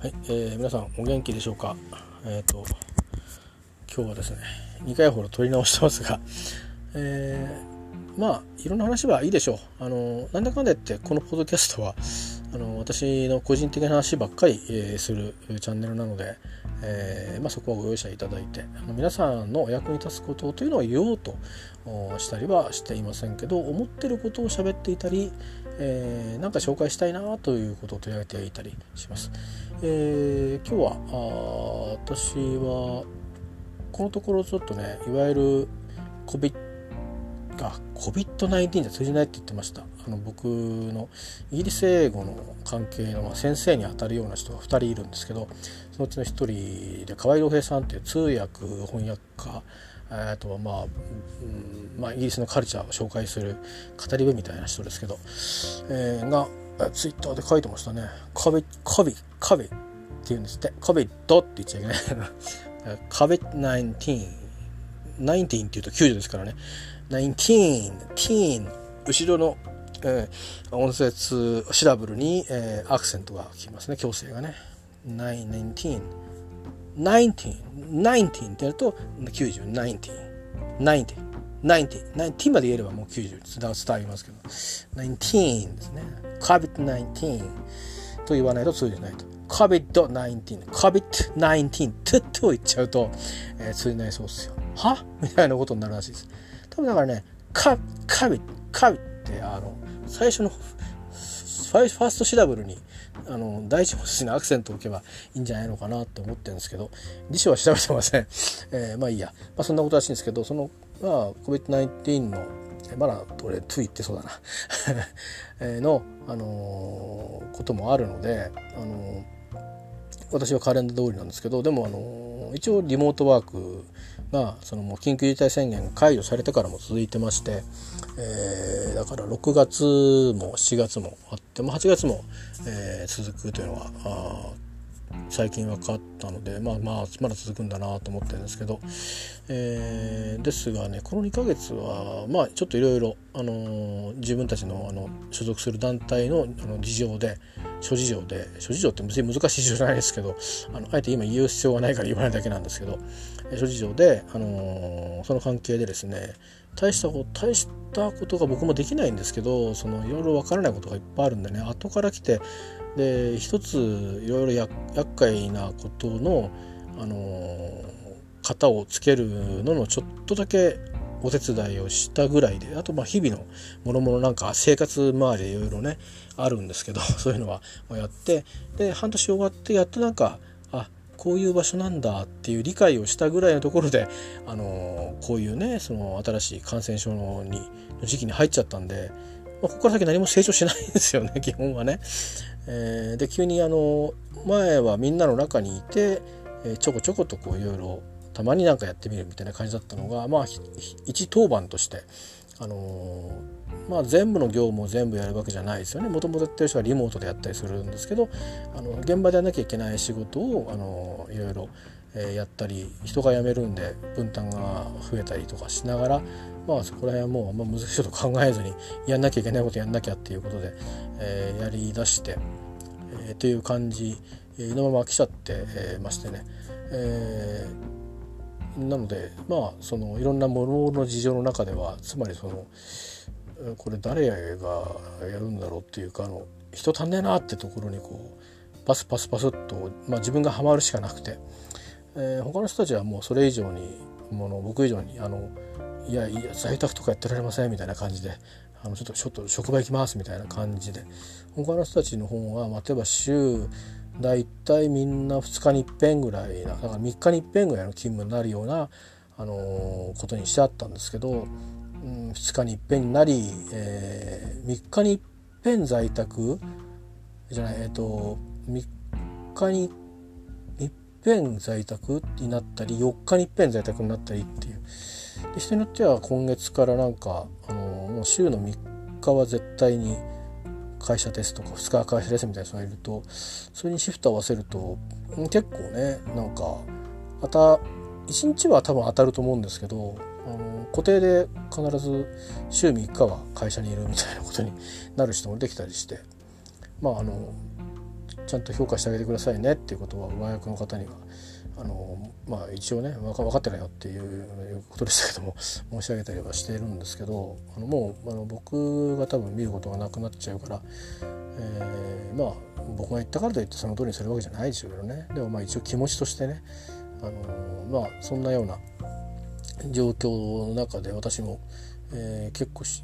はい、えー、皆さんお元気でしょうか？えっ、ー、と今日はですね2回ほど撮り直してますが、えー、まあいろんな話はいいでしょう。あのなんだかんだ言ってこのポッドキャストはあの私の個人的な話ばっかり、えー、するチャンネルなので、えーまあ、そこはご容赦いただいてあの皆さんのお役に立つことというのを言おうとしたりはしていませんけど思ってることを喋っていたり、えー、か紹介したいなということを取り上げていたりします。えー、今日はあ私はこのところちょっとねいわゆる COVID あ COVID-19 じゃ通じないって言ってましたあの僕のイギリス英語の関係の先生にあたるような人が2人いるんですけどそのうちの1人で河合洋平さんっていう通訳翻訳家えー、とまあ、うんまあ、イギリスのカルチャーを紹介する語り部みたいな人ですけど、えー、がツイッターで書いてましたね。カビ、カビ、カビって言うんですって。カビドって言っちゃいけない。カビ19。19って言うと90ですからね。19、teen、後ろの、えー、音節シラブルに、えー、アクセントがきますね。強制がね。19 19 19ってやると90 19 90 90 90まで言えればもう90伝わりますけど。19ですね。COVID-19 と言わないと通じないと。COVID-19 COVID-19 とと言っちゃうと、えー、通じないそうですよ。は？みたいなことになるらしいです。多分だからねカカビカビってあの最初のファーストシラブルにあの第一文字のアクセントを置けばいいんじゃないのかなって思ってるんですけど辞書は調べてません、えー、まあいいや、まあ、そんなことらしいんですけどその、まあ、COVID-19 のまだ俺「トゥ言ってそうだな。の、あのー、こともあるので、あのー、私はカレンダー通りなんですけどでも、あのー、一応リモートワークがそのもう緊急事態宣言解除されてからも続いてまして、えー、だから6月も7月もあっても8月も、えー、続くというのは最近分かったのでまあまあまだ続くんだなと思ってるんですけど、えー、ですがねこの2ヶ月はまあちょっといろいろ自分たちのあの所属する団体のあの事情で諸事情で諸事情って別に難しい事情じゃないですけどあのあえて今言う必要がないから言わないだけなんですけど諸事情で、あのー、その関係でですね大したこと大したことが僕もできないんですけどそのいろいろ分からないことがいっぱいあるんでね後から来てで一ついろいろや厄介なことの、あのー、型をつけるののちょっとだけお手伝いをしたぐらいであとまあ日々のもろもろなんか生活周りでいろいろねあるんですけど そういうのはやってで半年終わってやっとなんかこういう場所なんだっていう理解をしたぐらいのところで、あの、こういうねその新しい感染症のにの時期に入っちゃったんで、まあ、ここから先何も成長しないんですよね 基本はね。えー、で急にあの前はみんなの中にいて、えー、ちょこちょことこういろいろたまになんかやってみるみたいな感じだったのがまあ一当番として、あの、まあ、全部の業務を全部やるわけじゃないですよね。もともとやってる人はリモートでやったりするんですけどあの現場でやらなきゃいけない仕事を、あの、いろいろ、え、やったり人が辞めるんで分担が増えたりとかしながらまあそこら辺はもうあんま難しいこと考えずにやんなきゃいけないことやんなきゃっていうことで、えー、やりだして、えー、という感じ。のまま来ちゃってましてね、えー、なのでまあそのいろんなものの事情の中ではつまりそのこれ誰がやるんだろうっていうかあの人足んねえなってところにこうパスパスパスっと、まあ、自分がハマるしかなくて、えー、他の人たちはもうそれ以上にもの僕以上にあのいやいや在宅とかやってられませんみたいな感じであのちょっとちょっと職場行きますみたいな感じで他の人たちの方は、まあ、例えば週大体みんな2日に一遍ぐらいなだから3日に一遍ぐらいの勤務になるような、あの、ことにしてあったんですけど、うん、2日に一遍になり、えー、3日に一遍在宅じゃないえっ、ー、と3日に一遍在宅になったり4日に一遍在宅になったりっていう。で人によっては今月からなんか、あのもう週の3日は絶対に会社ですとか2日会社ですみたいな人がいるとそれにシフト合わせると結構ねなんかまた1日は多分当たると思うんですけどあの固定で必ず週3日は会社にいるみたいなことになる人もできたりしてまああのちゃんと評価してあげてくださいねっていうことは上役の方にはあのまあ一応ね分か分かってないよっていうことでしたけども 申し上げたりはしているんですけどあのもうあの僕が多分見ることがなくなっちゃうから、えー、まあ僕が言ったからといってその通りにするわけじゃないですけどねでもまあ一応気持ちとしてねあのまあそんなような状況の中で私も、えー、結構出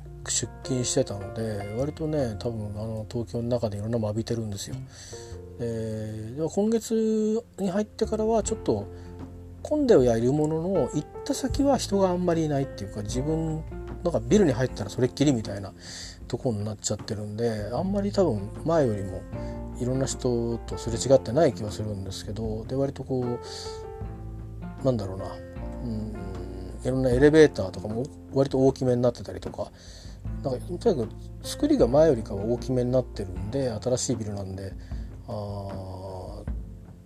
勤してたので割とね多分あの東京の中でいろんなも浴びてるんですよ。えー、でも今月に入ってからはちょっと混んではいるものの行った先は人があんまりいないっていうか自分なんかビルに入ったらそれっきりみたいなとこになっちゃってるんであんまり多分前よりもいろんな人とすれ違ってない気はするんですけどで割とこうなんだろうな。うんいろんなエレベーターとかも割と大きめになってたりとかなんかとにかく作りが前よりかは大きめになってるんで新しいビルなんであ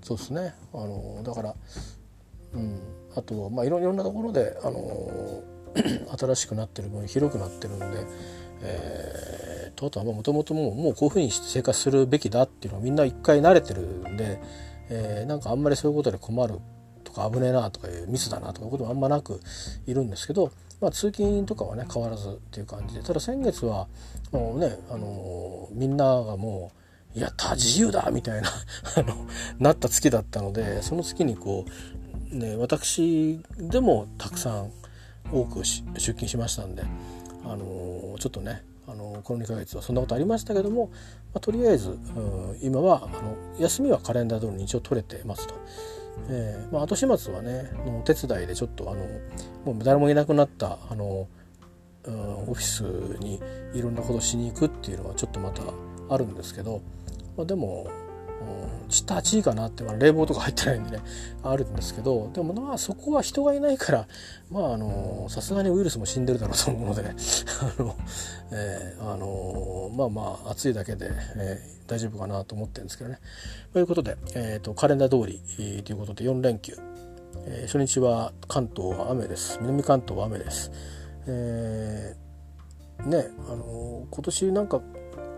そうですね。あのだから、うん、あとは、まあ、いろんなところであの 新しくなってる分広くなってるんで、えー、とあとはもともともうもうこういうふうにして生活するべきだっていうのはみんな一回慣れてるんで、えー、なんかあんまりそういうことで困るとか危ねえなとかいうミスだなとかいうこともあんまなくいるんですけど、まあ、通勤とかはね変わらずっていう感じでただ先月はもうね、あのみんながもうやった自由だみたいな あのなった月だったのでその月にこうね私でもたくさん多く出勤しましたんで、あのちょっとね、あのこの2ヶ月はそんなことありましたけども、まあ、とりあえず、うん、今はあの休みはカレンダー通りに一応取れてますと。えーまあ、後始末はねのお手伝いでちょっとあのもう誰もいなくなったあの、うん、オフィスにいろんなことしに行くっていうのはちょっとまたあるんですけど、まあ、でもちった8位かなって、まあ、冷房とか入ってないんでねあるんですけどでもまあそこは人がいないからまああのさすがにウイルスも死んでるだろうと思うのでね あの、えー、あのまあまあ暑いだけで、えー、大丈夫かなと思ってるんですけどね。ということで、えーと、カレンダー通り、えー、ということで4連休、えー、初日は関東は雨です南関東は雨です。えー、ねあの今年なんか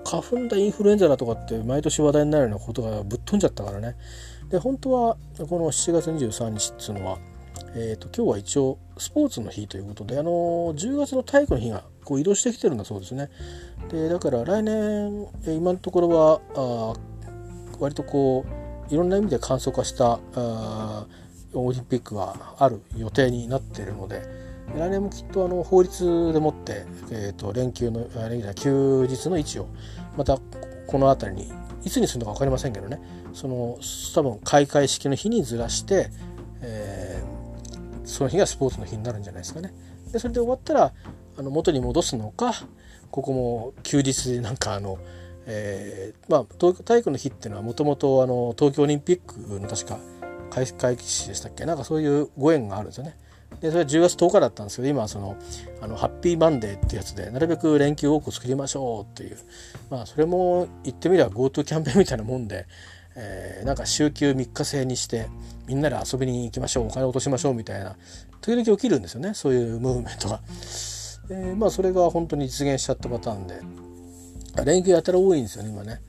花粉だインフルエンザだとかって毎年話題になるようなことがぶっ飛んじゃったからね。で本当はこの7月23日っていうのは、えーと、今日は一応スポーツの日ということであの10月の体育の日がこう移動してきてるんだそうですね。でだから来年今のところはあ割とこういろんな意味で簡素化したあオリンピックがある予定になっているので来年もきっとあの法律でもって、えーと、連休の休日の位置をまたこの辺りにいつにするのか分かりませんけどねその多分開会式の日にずらして、えー、その日がスポーツの日になるんじゃないですかね。でそれで終わったらあの元に戻すのかここも休日でなんかあの、えー、まあ体育の日っていうのはもともと東京オリンピックの確か開会式でしたっけ？なんかそういうご縁があるんですよね。でそれは10月10日だったんですけど今はそのあのハッピーマンデーってやつでなるべく連休多く作りましょうっていうまあそれも言ってみれば GoTo キャンペーンみたいなもんで、えー、なんか週休3日制にしてみんなで遊びに行きましょうお金落としましょうみたいな時々起きるんですよねそういうムーブメントが。えー、まあそれが本当に実現しちゃったパターンで連休やたら多いんですよね今ね。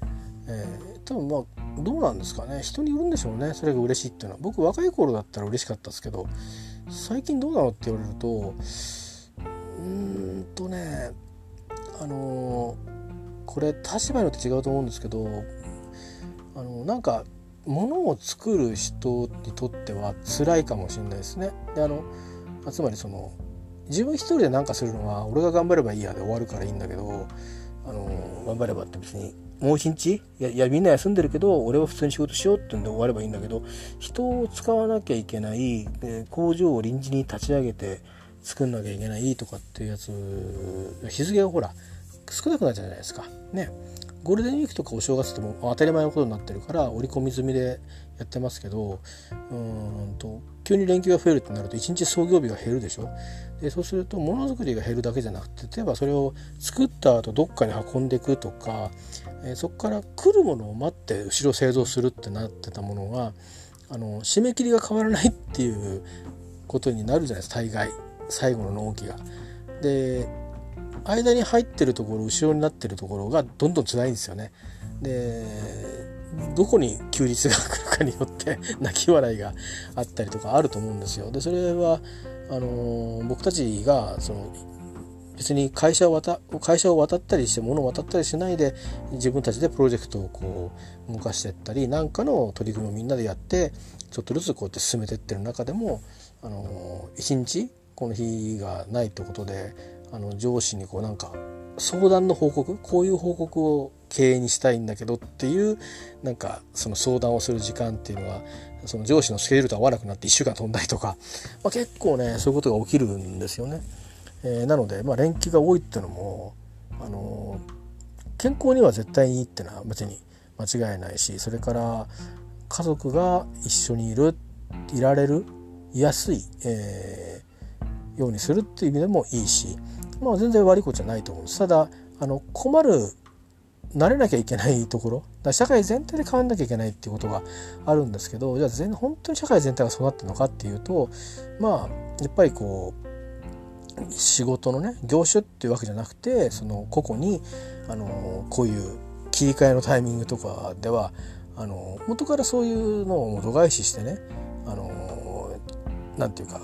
えー、多分まあどうなんですかね人によるんでしょうねそれが嬉しいっていうのは僕若い頃だったら嬉しかったですけど最近どうなのって言われるとうーんとねあのこれ立場によって違うと思うんですけどあのなんか物を作る人にとっては辛いかもしれないですね。であのつまりその自分一人で何かするのは俺が頑張ればいいやで終わるからいいんだけどあの頑張ればって別にもう一日？いやいやみんな休んでるけど俺は普通に仕事しようってんで終わればいいんだけど人を使わなきゃいけない工場を臨時に立ち上げて作んなきゃいけないとかっていうやつ日付がほら少なくなっちゃうじゃないですか。ね。ゴールデンウィークとかお正月っても当たり前のことになってるから織り込み済みでやってますけどうんと急に連休が増えるってなると1日創業日が減るでしょ。でそうするとものづくりが減るだけじゃなくて例えばそれを作った後どっかに運んでいくとか、えー、そこから来るものを待って後ろ製造するってなってたものがあの締め切りが変わらないっていうことになるじゃないですか大概最後の納期が。で間に入ってるところ後ろになってるところがどんどん辛いんですよね。でどこに休日が来るかによって 泣き笑いがあったりとかあると思うんですよ。でそれはあの僕たちがその別に会社を渡会社を渡ったりして物を渡ったりしないで自分たちでプロジェクトをこう動かしていったり何かの取り組みをみんなでやってちょっとずつこうやって進めていってる中でもあの一日この日がないってことであの上司にこうなんか相談の報告こういう報告を経営にしたいんだけどっていうなんかその相談をする時間っていうのはその上司のスケジュールと合わなくなって1週間飛んだりとか、まあ、結構ねそういうことが起きるんですよね。えー、なので、まあ、連休が多いっていうのも、あのー、健康には絶対にいいっていうのは別に間違いないしそれから家族が一緒にいるいられるいやすい、えー、ようにするっていう意味でもいいし、まあ、全然悪いことじゃないと思うんです。ただあの困る慣れなきゃいけないところだ社会全体で変わんなきゃいけないっていうことがあるんですけどじゃあ全本当に社会全体がそうなってるのかっていうとまあやっぱりこう仕事のね業種っていうわけじゃなくてその個々にあのこういう切り替えのタイミングとかではあの元からそういうのを度外視してねあのなていうか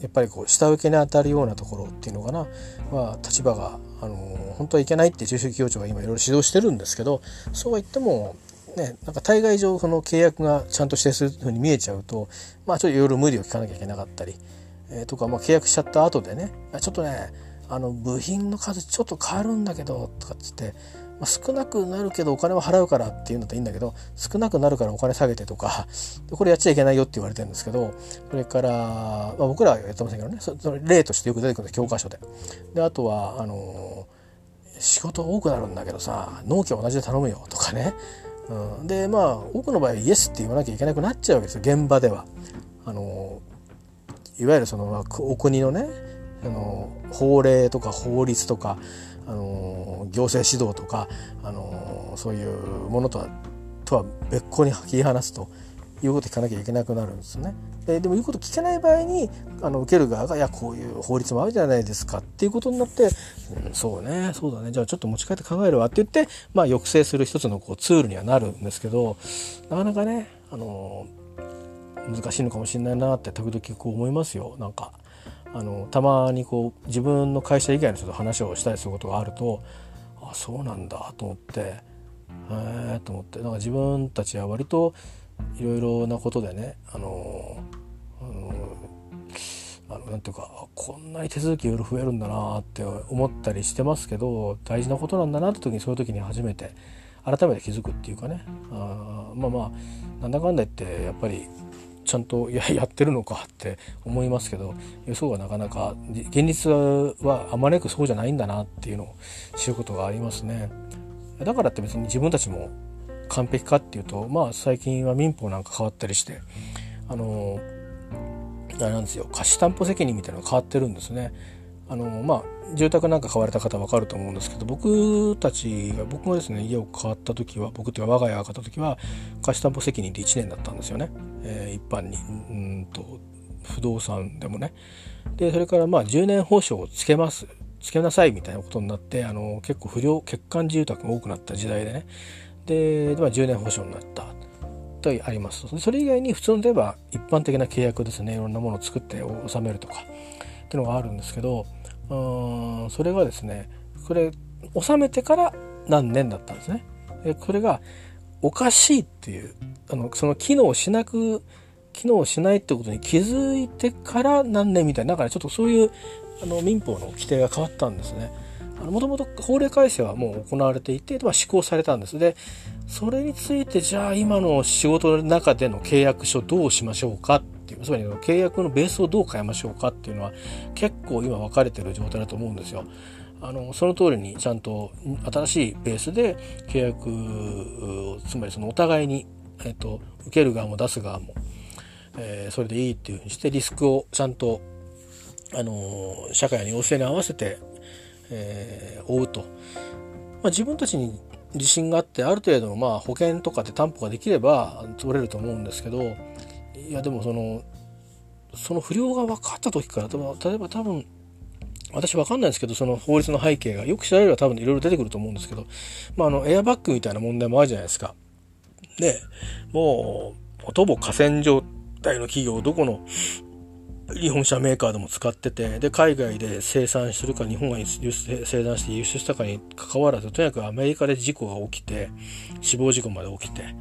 やっぱりこう下請けに当たるようなところっていうのかな、まあ、立場があの本当はいけないって中小企業庁が今いろいろ指導してるんですけどそうは言ってもね、なんか対外上その契約がちゃんとしてするふうに見えちゃうとまあちょっといろいろ無理を聞かなきゃいけなかったりえー、とか、まあ、契約しちゃった後でねちょっとねあの部品の数ちょっと変わるんだけどとかっつって、まあ、少なくなるけどお金は払うからっていうんだったらいいんだけど少なくなるからお金下げてとかこれやっちゃいけないよって言われてるんですけどそれから、まあ、僕らはやってませんけどねその例としてよく出てくるんです教科書で。であとはあのー、仕事多くなるんだけどさ納期は同じで頼むよとかね、うん、でまあ多くの場合イエスって言わなきゃいけなくなっちゃうわけですよ現場では。あのーいわゆるそのお国のねあの法令とか法律とかあの行政指導とかあのそういうものとはとは別個に切り離すということ聞かなきゃいけなくなるんですね。ででも言うこと聞けない場合にあの受ける側が「いやこういう法律もあるじゃないですか」っていうことになって「うん、そうねそうだねじゃあちょっと持ち帰って考えるわ」って言って、まあ、抑制する一つのこうツールにはなるんですけどなかなかねあの難しいのかもしれないなって時々こう思いますよ。なんかあのたまにこう自分の会社以外の人と話をしたりすることがあるとあそうなんだと思ってへえと思って。なんか自分たちは割といろいろなことでねあのあのなんていうかこんなに手続きいろいろ増えるんだなって思ったりしてますけど大事なことなんだなって時にそういう時に初めて改めて気づくっていうかね。あまあまあなんだかんだ言ってやっぱりちゃんとややってるのかって思いますけど予想がなかなか現実はあまねくそうじゃないんだなっていうのを知ることがありますね。だからって別に自分たちも完璧かっていうとまあ最近は民法なんか変わったりしてあのあれなんですよ貸担保責任みたいなのが変わってるんですね。あのまあ住宅なんか買われた方分かると思うんですけど僕たちが僕がですね家を買った時は僕っていうか我が家が買った時は貸し担保責任って1年だったんですよね、えー、一般に。うんと不動産でもね。でそれからまあ10年保証をつけます。つけなさいみたいなことになってあの結構不良欠陥住宅が多くなった時代でね。で、まあ、10年保証になった。とあります。それ以外に普通の例えば一般的な契約ですね。いろんなものを作って納めるとかっていうのがあるんですけどうんそれがですねこれ収めてから何年だったんですね。でこれがおかしいっていうあのその機能しなく機能しないってことに気づいてから何年みたいなだからちょっとそういうあの民法の規定が変わったんですね。もともと法令改正はもう行われていて、まあ、施行されたんです。でそれについてじゃあ今の仕事の中での契約書どうしましょうかっていうつまり契約のベースをどう変えましょうかっていうのは結構今分かれてる状態だと思うんですよ。あのその通りにちゃんと新しいベースで契約つまりそのお互いに、えっと、受ける側も出す側も、えー、それでいいっていうふうにしてリスクをちゃんと、あの社会の要請に合わせて、えー、追うと、まあ、自分たちに自信があってある程度のまあ保険とかで担保ができれば取れると思うんですけどいやでもそのその不良が分かった時から例えば多分私分かんないですけどその法律の背景がよく調べれば多分いろいろ出てくると思うんですけど、まあ、あのエアバッグみたいな問題もあるじゃないですか。でもうほとぼ河川状態の企業どこの日本車メーカーでも使っててで海外で生産してるか日本が生産して輸出したかにかかわらずとにかくアメリカで事故が起きて死亡事故まで起きて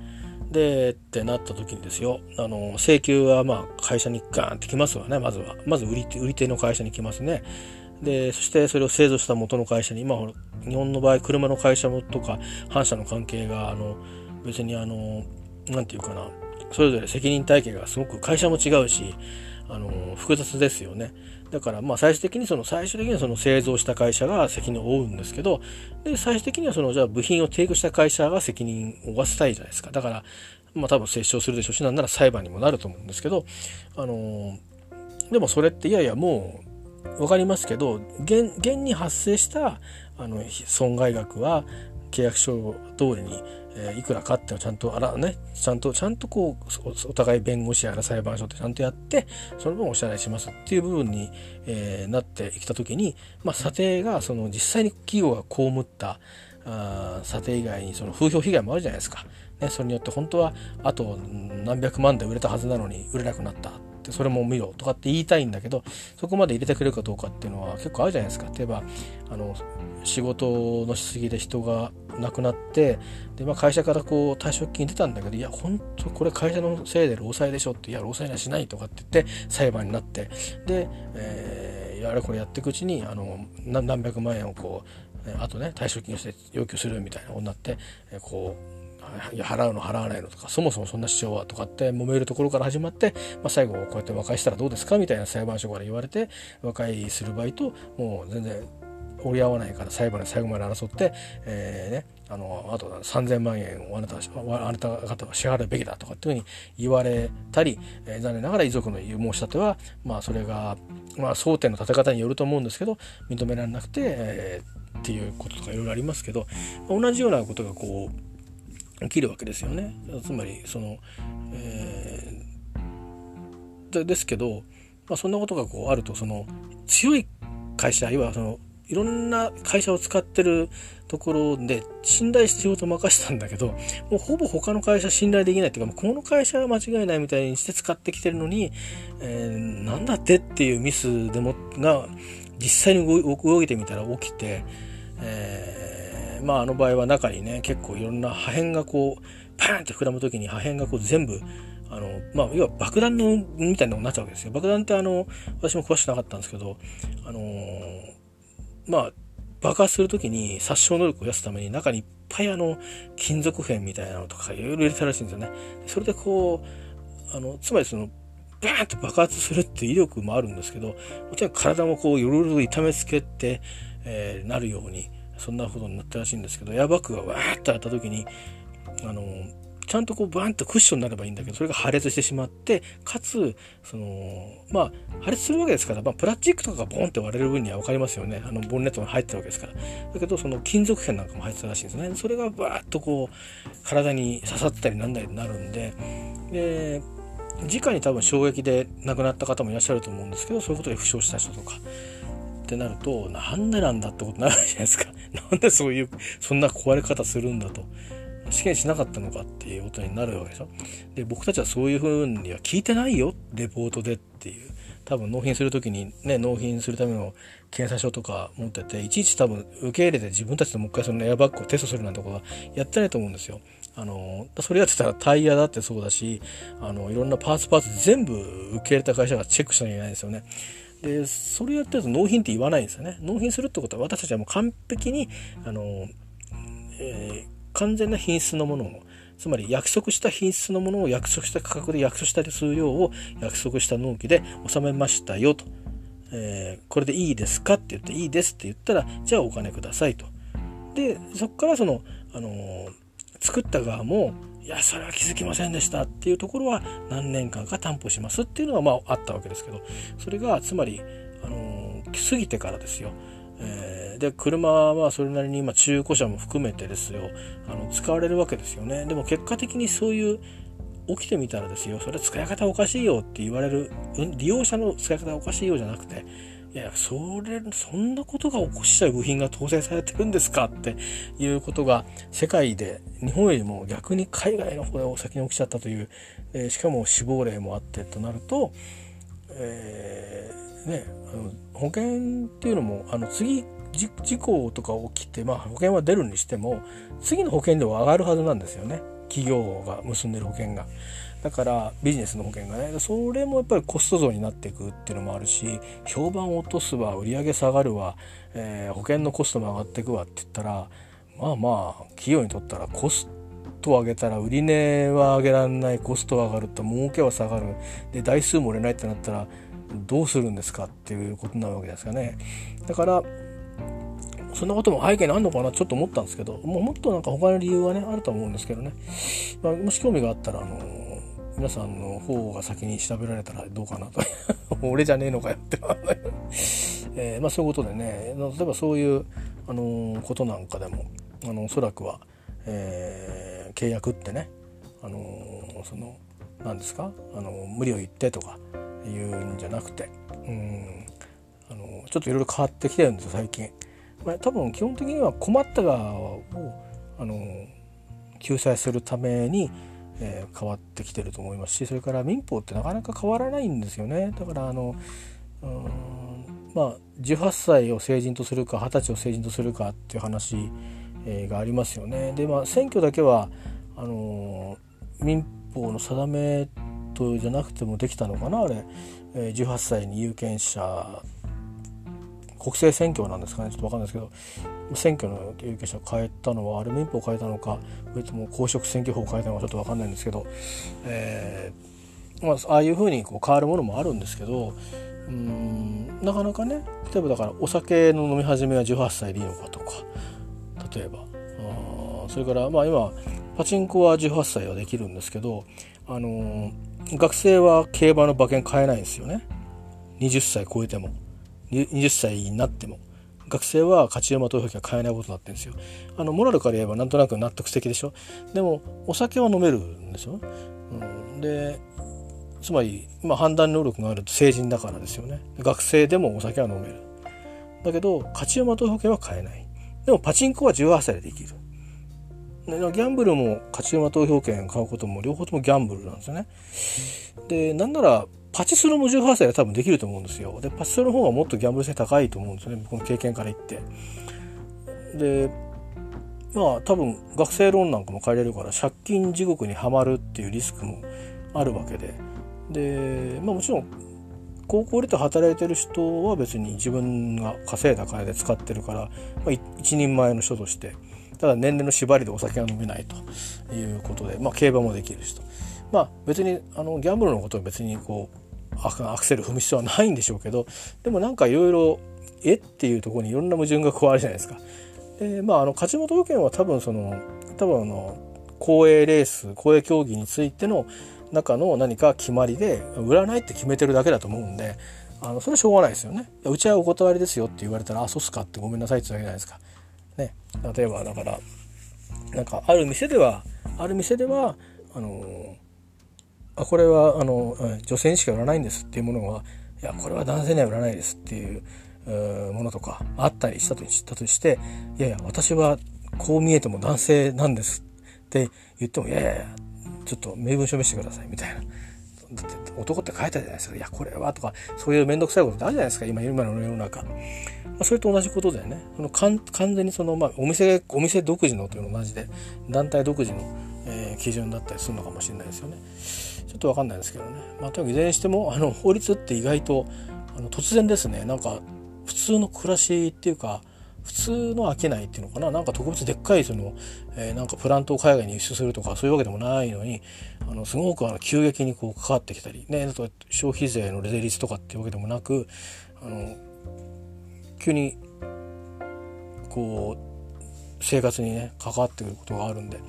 でってなった時にですよあの請求はまあ会社にガーンってきますわねまずはまず売り手売り手の会社に来ますねでそしてそれを製造した元の会社にまあ日本の場合車の会社とか反社の関係があの別にあの何て言うかなそれぞれ責任体系がすごく会社も違うしあの複雑ですよね。だからまあ最終的にその最終的にはその製造した会社が責任を負うんですけどで最終的にはそのじゃあ部品を提供した会社が責任を負わせたいじゃないですか。だからまあ多分折衝するでしょうしなんなら裁判にもなると思うんですけどあのでもそれっていやいやもう分かりますけど現現に発生したあの損害額は契約書通りにえー、いくらかっていうのをちゃんとあらねちゃんとちゃんとこうお互い弁護士やら裁判所ってちゃんとやってその分お支払いしますっていう部分に、えー、なってきた時に、まあ、査定がその実際に企業が被ったあ査定以外にその風評被害もあるじゃないですか。ね、それによって本当はあと何百万で売れたはずなのに売れなくなったってそれも見ろとかって言いたいんだけどそこまで入れてくれるかどうかっていうのは結構あるじゃないですか例えばあの仕事のしすぎで人が亡くなってで、まあ、会社からこう退職金出たんだけどいや本当これ会社のせいで労災でしょっていや労災にはしないとかって言って裁判になってで、えー、やれこれやっていくうちにあの何百万円をこうあとね退職金をして要求するみたいなことになってえこういや払うの払わないのとかそもそもそんな主張はとかって揉めるところから始まって、まあ、最後こうやって和解したらどうですかみたいな裁判所から言われて和解する場合ともう全然折り合わないから裁判で最後まで争って、えーね、あのあと3,000万円をあなたあなた方は支払うべきだとかっていうふうに言われたり、えー、残念ながら遺族の申し立ては、まあ、それが、まあ、争点の立て方によると思うんですけど認められなくて、えー、っていうこととかいろいろありますけど同じようなことがこう起きるわけですよね。つまりその、えー、ですけど、まあ、そんなことがこうあるとその強い会社いわそのいろんな会社を使ってるところで信頼して仕事を任せたんだけど、もうほぼ他の会社信頼できないっていうか、この会社は間違いないみたいにして使ってきてるのに、えー、なんだってっていうミスでも、が実際に動いてみたら起きて、えー、まああの場合は中にね、結構いろんな破片がこう、パーンって膨らむ時に破片がこう全部、あの、まあ、要は爆弾の、みたいなのになっちゃうわけですよ。爆弾ってあの、私も詳しくなかったんですけど、あのーまあ、爆発する時に殺傷能力を増やすために中にいっぱいあの金属片みたいなのとかいろいろ入れたらしいんですよね。それでこうあのつまりそのバーンって爆発するって威力もあるんですけどもちろん体もこういろいろ痛めつけて、えー、なるようにそんなことになったらしいんですけどエアバッグがわーっとやった時にあのちゃんとこうバーンとクッションになればいいんだけどそれが破裂してしまってかつそのまあ破裂するわけですから、まあ、プラスチックとかがボンって割れる分には分かりますよね。あのボンネットに入ってるわけですから。だけどその金属片なんかも入ってたらしいんですね。それがバーッとこう体に刺さったりなんだりになるんでで直に多分衝撃で亡くなった方もいらっしゃると思うんですけどそういうことで負傷した人とかってなるとなんでなんだってことになるじゃないですか。なんでそういうそんな壊れ方するんだと。試験しなかったのかっていうことになるわけでしょ？で、僕たちはそういうふうには聞いてないよ、レポートでっていう。多分納品する時にね、納品するための検査書とか持ってて、いちいち多分受け入れて自分たちでもう一回そのエアバッグをテストするなんてことはやってないと思うんですよ。あの、それやってたらタイヤだってそうだし、あの、いろんなパーツパーツ全部受け入れた会社がチェックしなきゃいけないんですよね。で、それやってると納品って言わないんですよね。納品するってことは私たちはもう完璧に、あの、えー完全な品質のものをつまり約束した品質のものを約束した価格で約束した数量を約束した納期で納めましたよと、えー、これでいいですかって言っていいですって言ったらじゃあお金くださいと。でそこからその、あのー、作った側もいやそれは気づきませんでしたっていうところは何年間か担保しますっていうのはまああったわけですけど。それがつまり、あのー、過ぎてからですよ。えー、で車はそれなりに今中古車も含めてですよ。あの使われるわけですよね。でも結果的にそういう起きてみたらですよ。それ使い方おかしいよって言われる利用者の使い方おかしいよじゃなくていやそれそんなことが起こしちゃう部品が搭載されてるんですかっていうことが世界で日本よりも逆に海外の方で先に起きちゃったという、えー、しかも死亡例もあってとなると、えー、ね、あの保険っていうのもあの次事故とか起きて、まあ、保険は出るにしても次の保険料は上がるはずなんですよね。企業が結んでる保険が。だからビジネスの保険がね。それもやっぱりコスト増になっていくっていうのもあるし評判を落とすわ売上下がるわ、えー、保険のコストも上がっていくわって言ったらまあまあ企業にとったらコストを上げたら売値は上げられないコストは上がると儲けは下がる。で台数も売れないってなったらどうするんですかっていうことなわけですかね。だからそんなことも背景にあるのかな？ちょっと思ったんですけどもうもっとなんか他の理由はねあると思うんですけどね、まあ、もし興味があったらあの皆さんの方が先に調べられたらどうかなと。俺じゃねえのかよってえー、まあ、そういうことでね。例えばそういう、あの、ことなんかでもあのおそらくは、えー、契約ってね、あのその何ですか、あの無理を言ってとか言うんじゃなくてうんあのちょっといろいろ変わってきてるんですよ最近。まあ、多分基本的には困った側をあの救済するためにえー、変わってきてると思いますしそれから民法ってなかなか変わらないんですよねだからあのうんまあ18歳を成人とするか20歳を成人とするかっていう話、えー、がありますよね。でまあ選挙だけはあの民法の定めじゃなくてもできたのかなあれ、え、18歳に有権者国政選挙なんですかね。ちょっと分かんないですけど選挙の有権者を変えたのはあれ民法を変えたのかそれとも公職選挙法を変えたのかちょっと分かんないんですけど、えーまあ、ああいうふうにこう変わるものもあるんですけどうんなかなかね例えばだからお酒の飲み始めは18歳でいいのかとか例えば。あそれからまあ今パチンコは18歳はできるんですけど、あのー、学生は競馬の馬券買えないんですよね20歳超えても。20歳になっても学生は勝ち馬投票権買えないことになってるんですよ。あのモラルから言えばなんとなく納得的でしょでもお酒は飲めるんですよ。うん、でつまり、まあ、判断能力があると成人だからですよね。学生でもお酒は飲める。だけど勝ち馬投票権は買えない。でもパチンコは18歳でできる。ギャンブルも勝ち馬投票権買うことも両方ともギャンブルなんですよね。でなんならパチスロも18歳は多分できると思うんですよ。で、パチスロの方がもっとギャンブル性高いと思うんですよね。僕の経験から言って。で、まあ多分学生ローンなんかも借りれるから借金地獄にはまるっていうリスクもあるわけで。で、まあもちろん高校出て働いてる人は別に自分が稼いだ金で使ってるから、まあ、一人前の人としてただ年齢の縛りでお酒が飲めないということで、まあ、競馬もできるしと。まあ別にあのギャンブルのことを別にこうアクセル踏む必要はないんでしょうけどでもなんかいろいろえっていうところにいろんな矛盾が加わるじゃないですか。でまああの勝本保険は多分その多分あの公営レース公営競技についての中の何か決まりで売らないって決めてるだけだと思うんであのそれはしょうがないですよね。うちはお断りですよって言われたら「あそうっすか」ってごめんなさいって言うわけじゃないですか。ね、例えばだからなんかある店ではある店ではあのあこれはあの女性にしか売らないんですっていうものはいやこれは男性には売らないですっていうものとかあったりしたとしたとしていやいや私はこう見えても男性なんですって言ってもいやいやいやちょっと名分証明してくださいみたいな。だって男って書いたじゃないですか。いや、これはとか、そういう面倒くさいことってあるじゃないですか。今、今の世の中。まあ、それと同じことだよね。その完全にその、まあ、お店、お店独自のというのと同じで、団体独自の、えー、基準だったりするのかもしれないですよね。ちょっと分かんないですけどね、まあ、とにかくいずれにしてもあの法律って意外とあの突然ですねなんか普通の暮らしっていうか普通の商いっていうのかななんか特別でっかいその、えー、なんかプラントを海外に輸出するとかそういうわけでもないのにあのすごくあの急激にこう関わってきたりねと消費税の税率とかっていうわけでもなくあの急にこう生活にね関わってくることがあるんで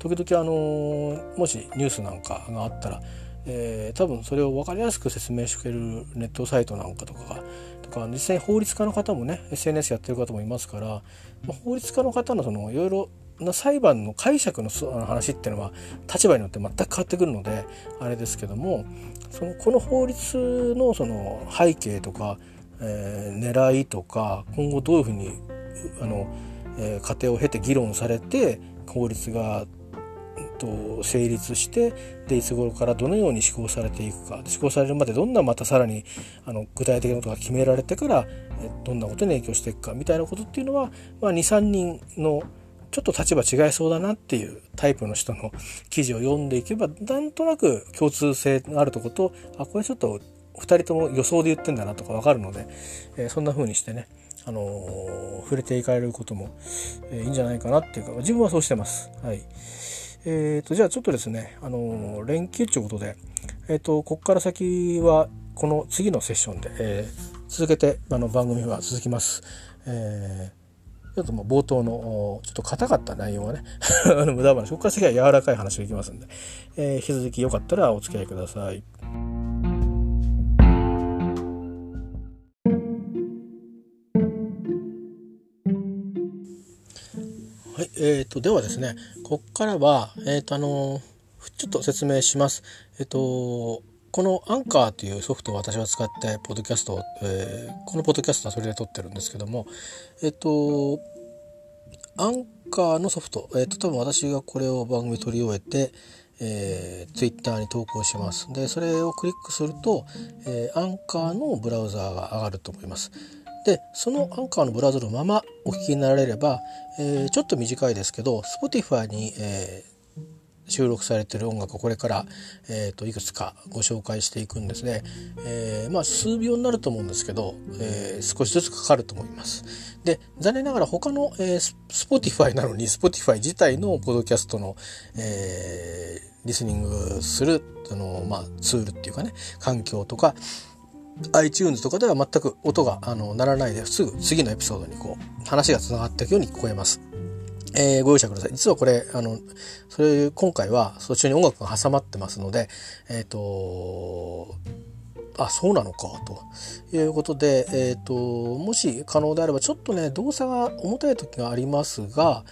時々あのもしニュースなんかがあったら、えー、多分それを分かりやすく説明してくれるネットサイトなんかとかがとか実際に法律家の方もね SNS やってる方もいますから、まあ、法律家の方のそのいろいろな裁判の解釈の話っていうのは立場によって全く変わってくるのであれですけどもそのこの法律のその背景とか、えー、狙いとか今後どういうふうにあの、えー、過程を経て議論されて法律がと成立してでいつ頃からどのように施行されていくか。施行されるまでどんなまたさらにあの具体的なことが決められてからどんなことに影響していくかみたいなことっていうのは、まあ、23人のちょっと立場違いそうだなっていうタイプの人の記事を読んでいけばなんとなく共通性があるとことあこれちょっと2人とも予想で言ってんだなとか分かるので、えー、そんな風にしてね、あのー、触れていかれることも、えー、いいんじゃないかなっていうか自分はそうしてます。はいえーと、じゃあちょっとですね、あの、連休ということで、えーと、ここから先はこの次のセッションで、えー、続けてあの番組は続きます。えー、ちょっともう冒頭のちょっと硬かった内容がね 無駄話ここから先は柔らかい話がいきますんで、えー、引き続きよかったらお付き合いください。えーと、ではですね、ここからは、え、ー、と、あのちょっと説明します。えっ、ー、と、このアンカーというソフトを私は使ってポッドキャストを、えー、このポッドキャストはそれで撮ってるんですけども、えっ、と、アンカーのソフト、えっ、と、多分私がこれを番組取り終えて、えー、ツイッターに投稿します。で、それをクリックすると、えー、アンカーのブラウザーが上がると思います。でそのアンカーのブラウザのままお聞きになられれば、えー、ちょっと短いですけど Spotify に、えー、収録されてる音楽をこれから、えーと、いくつかご紹介していくんですね、えー、まあ数秒になると思うんですけど、えー、少しずつかかると思います。で残念ながら他の、えー、Spotify なのに Spotify 自体のポッドキャストの、えー、リスニングするあの、まあ、ツールっていうかね環境とか iTunes とかでは全く音があの鳴らないですぐ次のエピソードにこう話が繋がっていくように聞こえます。えー、ご容赦ください。実はこれ、あの、それ、今回は途中に音楽が挟まってますので、えっ、ー、と、あ、そうなのか、ということで、えっ、ー、と、もし可能であれば、ちょっとね、動作が重たい時がありますが、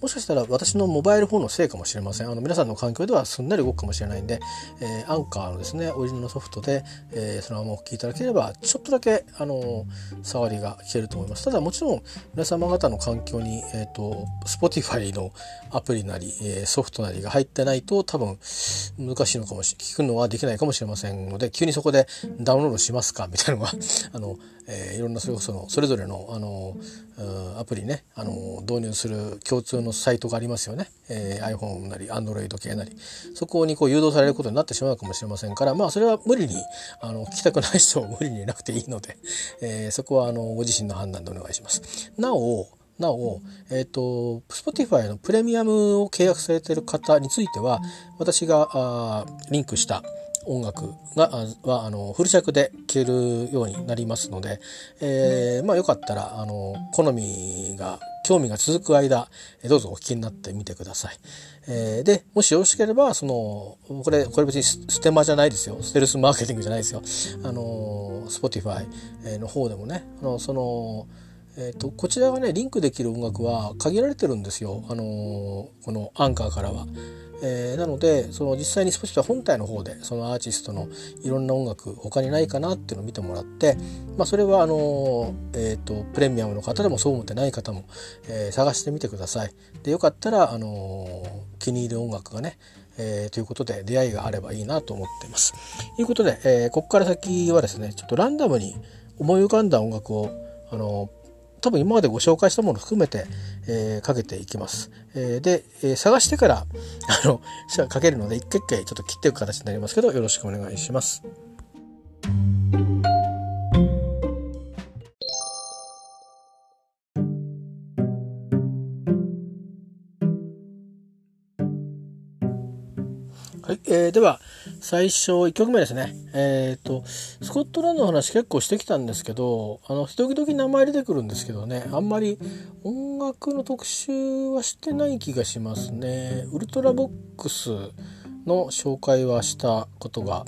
もしかしたら私のモバイルフォンのせいかもしれません。あの皆さんの環境ではすんなり動くかもしれないんで、えー、アンカーのですねオリジナルソフトで、えー、そのままお聞きいただければちょっとだけあの触りが聞けると思います。ただもちろん皆様方の環境に、えーと、Spotify のアプリなり、えー、ソフトなりが入ってないと多分難しいのかもし聞くのはできないかもしれませんので急にそこでダウンロードしますか？みたいなのがあのえー、いろんなそれこそのそれぞれのあのアプリねあの導入する共通のサイトがありますよね、えー、iPhone なり Android 系なりそこにこう誘導されることになってしまうかもしれませんからまあそれは無理にあの聞きたくない人は無理になくていいので、えー、そこはあのご自身の判断でお願いします。なおなお、えっ、ー、と、Spotify のプレミアムを契約されている方については、私があリンクした音楽がはあのフル尺で聴けるようになりますので、えー、まあよかったらあの好みが興味が続く間どうぞお聞きになってみてください。えー、でもしよろしければそのこれこれ別にステマじゃないですよステルスマーケティングじゃないですよ。あの Spotify の方でもねあのそのえーと、こちらがねリンクできる音楽は限られてるんですよ、あのー、このアンカーからは。えー、なのでその実際に Spotify 本体の方でそのアーティストのいろんな音楽他にないかなっていうのを見てもらって、まあ、それはあの、えーと、プレミアムの方でもそう思ってない方も、えー、探してみてください。でよかったら、あの気に入る音楽がねえー、ということで出会いがあればいいなと思っています。ということで、えー、ここから先はですねちょっとランダムに思い浮かんだ音楽をあの多分今までご紹介したものを含めて、えー、かけていきます。えー、で、えー、探してから、あの、かけるので、一回一回ちょっと切っていく形になりますけど、よろしくお願いします。はい、えー、では最初1曲目ですね。えっ、ー、とスコットランドの話結構してきたんですけどあの時々名前出てくるんですけどねあんまり音楽の特集はしてない気がしますね。ウルトラボックスの紹介はしたことが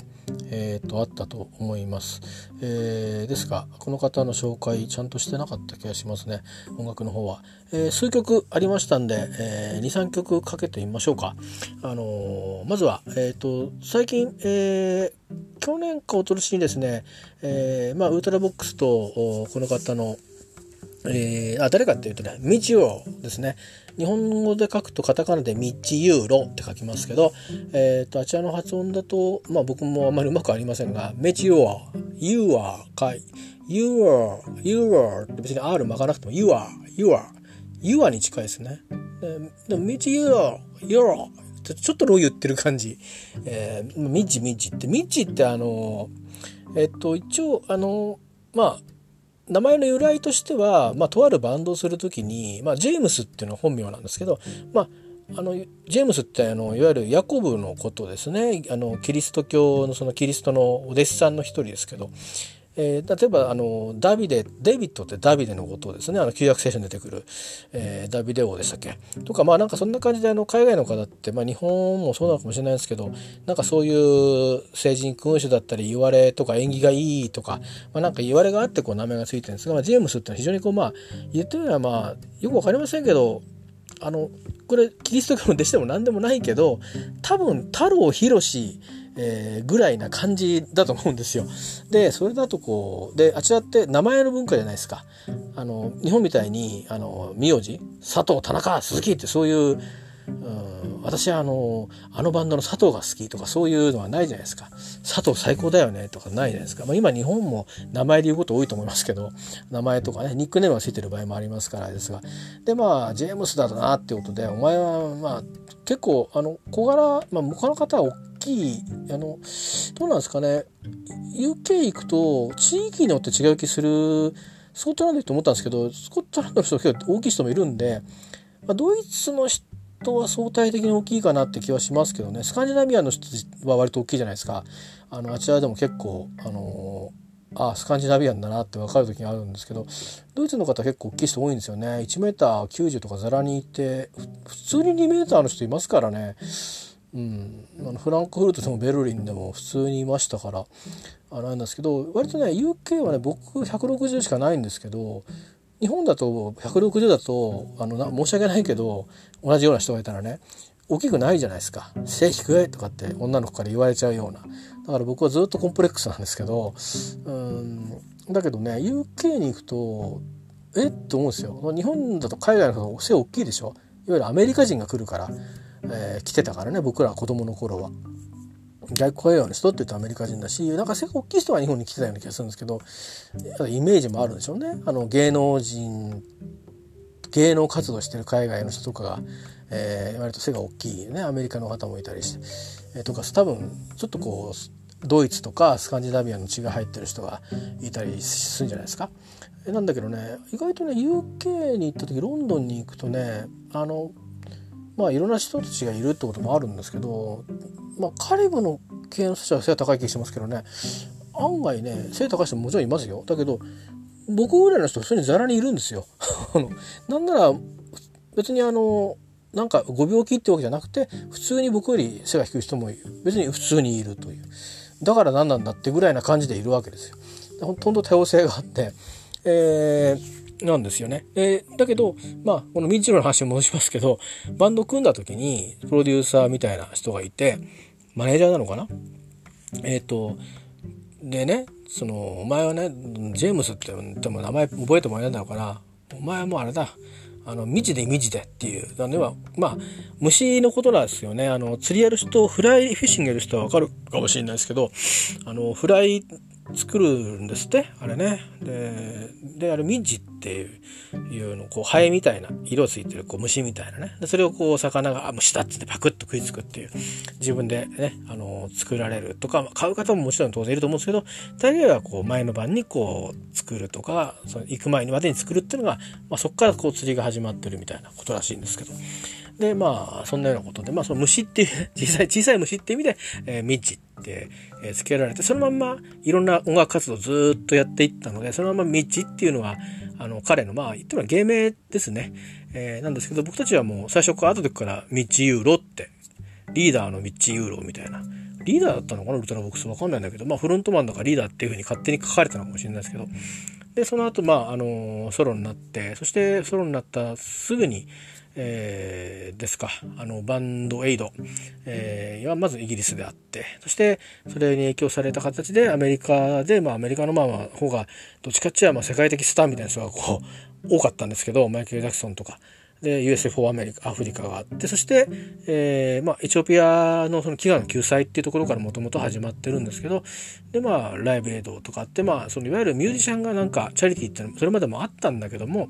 えーと、あったと思います、えー、ですがこの方の紹介ちゃんとしてなかった気がしますね。音楽の方は、えー、数曲ありましたんで、えー、23曲かけてみましょうか、あのまずは、えーと、最近、え去年かおととしにですね、えまあ、 Ultravox とこの方のえー、あ誰かっていうとね、ミッジ・ユーロですね。日本語で書くとカタカナでミッジ・ユーロって書きますけど、えっ、ー、と、あちらの発音だと、まあ僕もあんまりうまくありませんが、メチユーア、ユーアか、 Ure、Ureって別に R 巻かなくても、ユーア、ユーア、ユーアに近いですね。でも、ミチユーア、ユーア、ちょっとロー言ってる感じ。えー、ミッジミッジって、ミッジってあの、えっ、ー、と、一応、あの、まあ、名前の由来としては、まあ、とあるバンドをする時に、まあ、ジェームスっていうのは本名なんですけど、まあ、あのジェームスってあのいわゆるヤコブのことですね。あのキリスト教のそのキリストのお弟子さんの一人ですけど、えー、例えばあのダビデデビットってダビデのことですね。あの旧約聖書に出てくる、えー、ダビデ王でしたっけ？とかまあなんかそんな感じであの海外の方って、まあ、日本もそうなのかもしれないですけどなんかそういう聖人君主だったり言われとか縁起がいいとか、まあ、なんか言われがあってこう名前がついてるんですが、まあ、ジェームスってのは非常にこうまあ言ってみればまあよくわかりませんけどあのこれキリスト教の弟子でも何でもないけど多分太郎博えー、ぐらいな感じだと思うんですよ。でそれだとこうであちらって名前の文化じゃないですか。あの日本みたいにあの名字佐藤田中鈴木ってそういう、うん、私はあのあのバンドの佐藤が好きとかそういうのはないじゃないですか。佐藤最高だよねとかないじゃないですか。まあ、今日本も名前で言うこと多いと思いますけど名前とかねニックネームがついてる場合もありますからですがでまあジェームスだなってことでお前はまあ結構あの小柄、まあ、他の方はきいあのどうなんですかね。UK 行くと地域によって違う気するスコットランドと思ったんですけどスコットランドの人結構大きい人もいるんで、まあ、ドイツの人は相対的に大きいかなって気はしますけどね。スカンジナビアの人は割と大きいじゃないですか。あのあちらでも結構あのああスカンジナビアンだなって分かる時があるんですけどドイツの方結構大きい人多いんですよね。1m90 とかざらにいて普通に 2m の人いますからね。うん、あのフランクフルトでもベルリンでも普通にいましたからあれなんですけど割とね UK はね僕160しかないんですけど日本だと160だとあの申し訳ないけど同じような人がいたらね大きくないじゃないですか「背低い」とかって女の子から言われちゃうような。だから僕はずっとコンプレックスなんですけどうん。だけどね UK に行くとえ？って思うんですよ。日本だと海外の人背大きいでしょ？いわゆるアメリカ人が来るから。えー、来てたからね僕ら子供の頃は。外国映画の人って言うとアメリカ人だしなんか背が大きい人が日本に来てたような気がするんですけどイメージもあるんでしょうね。あの芸能人芸能活動してる海外の人とかが、えー、割と背が大きいねアメリカの方もいたりして、えー、とか多分ちょっとこうドイツとかスカンジナビアの血が入ってる人がいたりするんじゃないですか。なんだけどね意外とね UK に行った時ロンドンに行くとねあのまあいろんな人たちがいるってこともあるんですけど、まあ、カリブの系の人たちは背が高い気がしますけどね。案外ね背高い人ももちろんいますよ。だけど僕ぐらいの人普通にざらにいるんですよ。なんなら別にあのなんかご病気ってわけじゃなくて普通に僕より背が低い人もいる。別に普通にいるという。だから何なんだってぐらいな感じでいるわけですよ。ほとんど多様性があって、えーなんですよね。えー、だけど、まあ、このミッチロの話に戻しますけど、バンド組んだ時に、プロデューサーみたいな人がいて、マネージャーなのかな？えっ、ー、と、でね、その、お前はね、ジェームスってでも名前覚えてもらえないのかなお前はもうあれだ。あの、未知で未知でっていう。なのは、まあ、虫のことなんですよね。あの、釣りやる人、フライフィッシングやる人はわかるかもしれないですけど、あの、フライ作るんですってあれね。でであれミンジっていうのこうハエみたいな色ついてるこう虫みたいなね。でそれをこう魚があ虫だっつってパクッと食いつくっていう自分でねあの作られるとか買う方ももちろん当然いると思うんですけど大概はこう前の晩にこう作るとかその行く前にまでに作るっていうのが、まあ、そこからこう釣りが始まってるみたいなことらしいんですけど。でまあそんなようなことでまあその虫っていう小さい小さい虫っていう意味で、えー、ミンチって、えー、付けられてそのまんまいろんな音楽活動をずっとやっていったのでそのままミッチっていうのはあの彼のまあ言ってみれば芸名ですね、えー、なんですけど僕たちはもう最初から後でからミッチユーロってリーダーのミッチユーロみたいな。リーダーだったのかな？ウルトラボックス。わかんないんだけど、まあ、フロントマンだからリーダーっていうふうに勝手に書かれたのかもしれないですけど。でその後、まああのソロになってそしてソロになったすぐに、えー、ですか。あのバンドエイド、えー、はまずイギリスであって。そしてそれに影響された形でアメリカで、まあ、アメリカのまあ方がどっちかっちはまあ世界的スターみたいな人がこう多かったんですけどマイケル・ジャクソンとか。で USA4 アメリカアフリカがあってそして、えーまあ、エチオピアのその飢餓の救済っていうところからもともと始まってるんですけどでまあライブエイドとかって、まあ、そのいわゆるミュージシャンがなんかチャリティーっていうのそれまでもあったんだけども、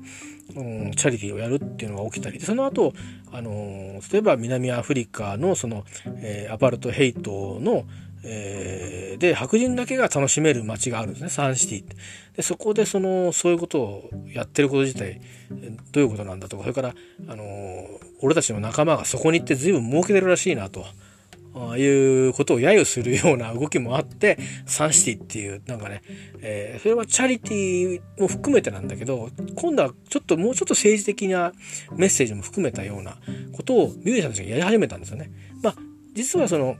うん、チャリティーをやるっていうのが起きたり。でその後あの例えば南アフリカのその、えー、アパルトヘイトのえ、で白人だけが楽しめる街があるんですねサンシティってでそこでそのそういうことをやってること自体どういうことなんだとかそれから、あの、俺たちの仲間がそこに行って随分儲けてるらしいなと。あいうことを揶揄するような動きもあって、サンシティっていう、なんかね、えー、それはチャリティーも含めてなんだけど、今度はちょっともうちょっと政治的なメッセージも含めたようなことをミュージシャンたちがやり始めたんですよね。まあ、実はその、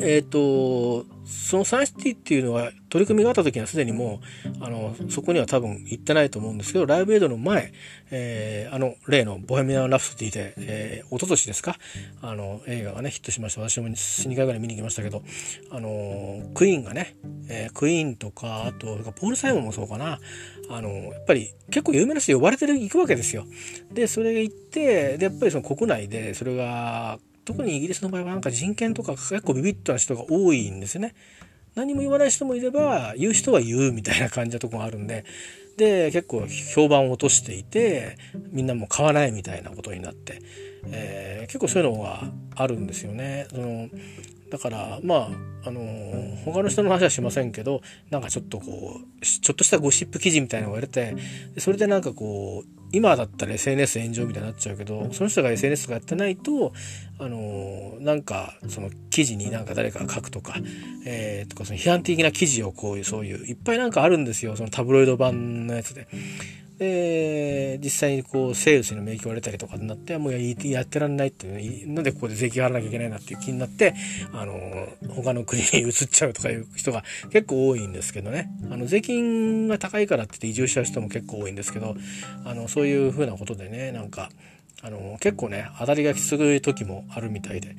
えっ、ー、と、そのサンシティっていうのは取り組みがあった時にはすでにもう、あの、そこには多分行ってないと思うんですけど、ライブエイドの前、えー、あの、例のボヘミアン・ラプソディで、えー、一昨年ですか、あの、映画がね、ヒットしました。私も2回ぐらい見に行きましたけど、あの、クイーンがね、えー、クイーンとか、あと、ポール・サイモンもそうかな、あの、やっぱり結構有名な人呼ばれてる、行くわけですよ。で、それ行って、で、やっぱりその国内で、それが、特にイギリスの場合はなんか人権とか結構ビビッとな人が多いんですよね。何も言わない人もいれば言う人は言うみたいな感じのとこがあるんでで結構評判を落としていてみんなも買わないみたいなことになって、えー、結構そういうのがあるんですよね。そのだからまああのー、他の人の話はしませんけどなんかちょっとこうちょっとしたゴシップ記事みたいなのが言われてそれでなんかこう今だったら SNS 炎上みたいになっちゃうけどその人が SNS とかやってないとあのなんかその記事になんか誰かが書くとか、えー、とかその批判的な記事をこういうそういういっぱいなんかあるんですよそのタブロイド版のやつで。で実際にこうセールスにも影響が出たりとかになってもうやってらんないっていうなんでここで税金払わなきゃいけないなっていう気になってあの他の国に移っちゃうとかいう人が結構多いんですけどねあの税金が高いからって言って移住しちゃう人も結構多いんですけどあのそういうふうなことでねなんかあの結構ね当たりがきつい時もあるみたいで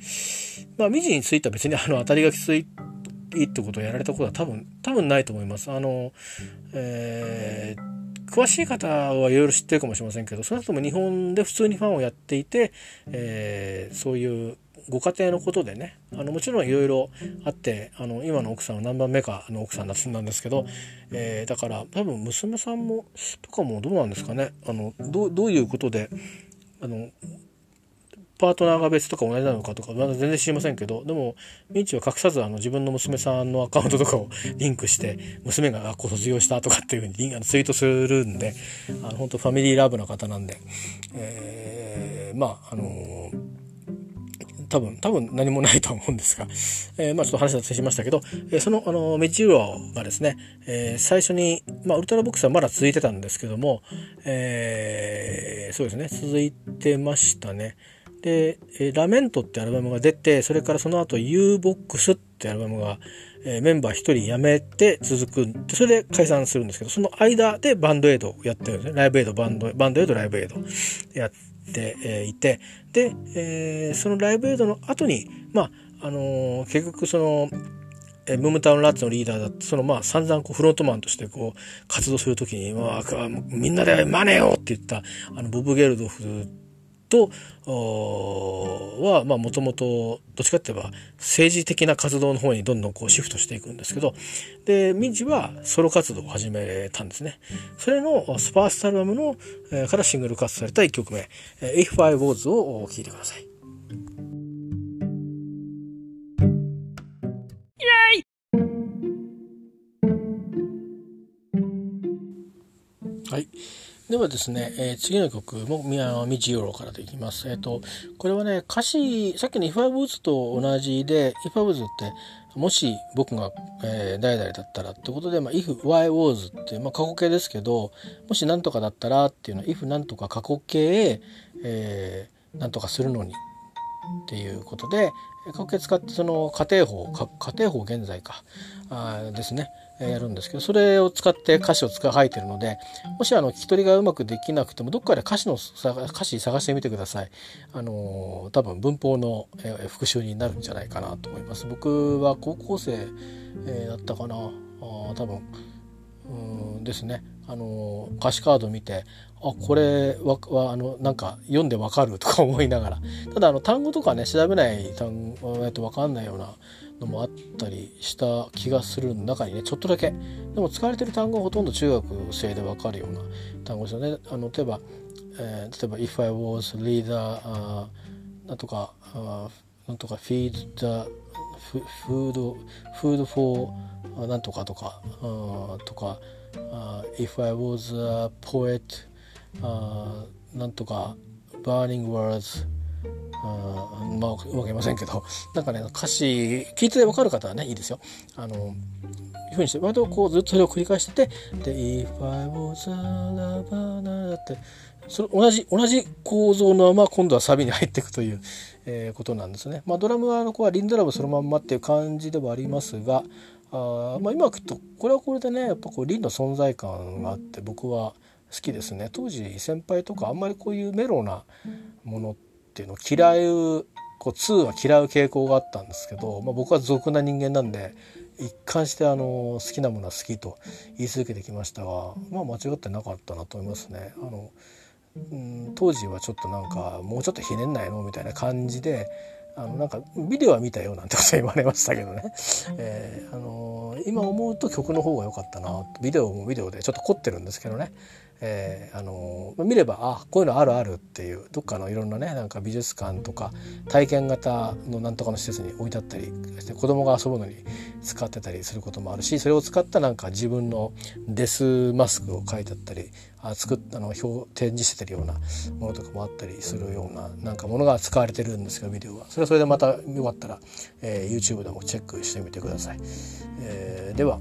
まあ未知については別にあの当たりがきついってことをやられたことは多分多分ないと思います。あのえー詳しい方はいろいろ知ってるかもしれませんけどその後も日本で普通にファンをやっていて、えー、そういうご家庭のことでねあのもちろんいろいろあってあの今の奥さんは何番目かの奥さんだったんですけど、えー、だから多分娘さんもとかもどうなんですかね。あのどういうことであのパートナーが別とか同じなのかとかまだ全然知りませんけどでもミンチは隠さずあの自分の娘さんのアカウントとかをリンクして娘が学校卒業したとかっていうふうにツイートするんであの本当ファミリーラブな方なんで、えー、まああのー多分、多分何もないと思うんですが、えー、まあちょっと話脱線しましたけど、えー、その、あの、メチウロがですね、えー、最初に、まあウルトラボックスはまだ続いてたんですけども、えー、そうですね、続いてましたね。で、えラメントってアルバムが出て、それからその後 U-BOX ってアルバムが、えメンバー1人辞めて続く、それで解散するんですけど、その間でバンドエイドをやってるんですね。ライブエイド、バンド、バンドエイド、ライブエイドやってえいて、で、えー、そのライブエイドの後に、まあ、あのー、結局その、えムームタウンラッツのリーダーだってそのまあ散々こうフロントマンとしてこう活動する時に、まあ、みんなでマネよって言ったあのボブ・ゲルドフとはもともとどっちかって言えば政治的な活動の方にどんどんこうシフトしていくんですけどでミンジはソロ活動を始めたんですねそれのスパースアルバムの、えー、からシングルカットされた1曲目「If I Was」を聴いてください。はい。ではですね、えー、次の曲も宮道ヨロからできます。えっ、ー、と、これはね、歌詞、さっきの If I Was と同じで、If I Was って、もし僕が、えー、誰々だったらってことで、まあ、if y was って、まあ、過去形ですけど、もし何とかだったらっていうのは、if 何とか過去形、えー、何とかするのにっていうことで過去形使ってその家庭法家庭法現在かあですねやるんですけどそれを使って歌詞を使い入ってるのでもしあの聞き取りがうまくできなくてもどっかで歌詞の歌詞探してみてください。あの多分文法の復習になるんじゃないかなと思います。僕は高校生だったかな。あ多分うんですね。あの歌詞カード見てあこれははあのなんか読んでわかるとか思いながら。ただあの単語とかね調べない単語だと分かんないようなのもあったりした気がする中にねちょっとだけでも使われてる単語はほとんど中学生で分かるような単語ですよね。あの例えば、えー、例えば「If I was leader」あなんとかあなんとか「feed the food food for なんとか」とかあとか「If I was a poet」あなんとか「burning words」あまあうまく言いませんけどなんかね歌詞聞いてて分かる方はねいいですよ。あのいうふうにして割とこうずっとそれを繰り返しててで「If I was a lover」だってそれ同じ同じ構造のまま今度はサビに入っていくという、えー、ことなんですね。まあ、ドラムはあの子はリンドラムそのまんまっていう感じではありますがあ、まあ、今聞くとこれはこれでねやっぱこうリンの存在感があって僕は好きですね。当時先輩とかあんまりこういうメロなものっていうのを嫌うこう2は嫌う傾向があったんですけど、まあ、僕は俗な人間なんで一貫してあの好きなものは好きと言い続けてきましたが、まあ、間違ってなかったなと思いますね。あのうん当時はちょっとなんかもうちょっとひねんないのみたいな感じであのなんかビデオは見たよなんてこと言われましたけどね、えー、あの今思うと曲の方が良かったなビデオもビデオでちょっと凝ってるんですけどねえー、あの見ればあこういうのあるあるっていうどっかのいろんなねなんか美術館とか体験型のなんとかの施設に置いてあったりして子供が遊ぶのに使ってたりすることもあるしそれを使ったなんか自分のデスマスクを描いてあったりあ作ったの表展示してるようなものとかもあったりするようななんかものが使われてるんですけどビデオはそれはそれでまたよかったら、えー、YouTube でもチェックしてみてください。えー、では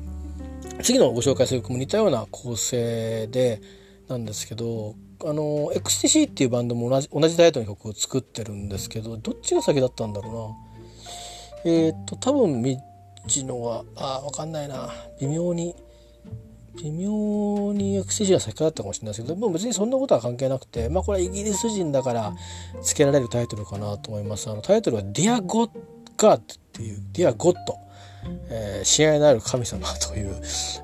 次のご紹介する曲も似たような構成でなんですけどあの XTC っていうバンドも同じ同じタイトルの曲を作ってるんですけどどっちが先だったんだろうな。えっ、と多分ミッチのはあ分かんないな。微妙に微妙に XTC が先だったかもしれないですけどもう別にそんなことは関係なくてまあこれはイギリス人だから付けられるタイトルかなと思います。あのタイトルは Dear God っていう Dear God えー、親愛なる神様という、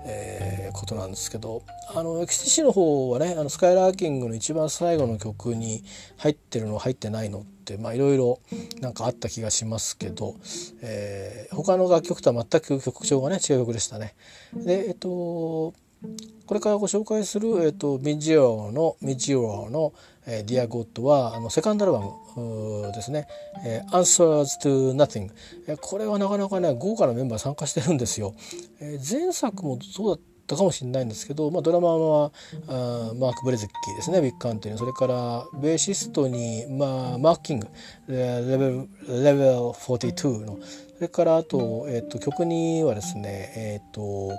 えー、ことなんですけどあの XTC の方はねあのスカイラーキングの一番最後の曲に入ってるの入ってないのっていろいろなんかあった気がしますけど、えー、他の楽曲とは全く曲調がね違う曲でしたね。でえっとこれからご紹介する、えっと、ミジオのミジオの「えー、Dear God は」あのセカンドアルバムですね「えー、Answers to Nothing」えー、これはなかなかね豪華なメンバー参加してるんですよ。えー、前作もそうだったかもしれないんですけど、まあ、ドラマはあマーク・ブレズッキーですねビッグカントリーそれからベーシストに、まあ、マーク・キング。レベルレベル42の。それからあと,、えーと、曲にはですねえっ、ー、と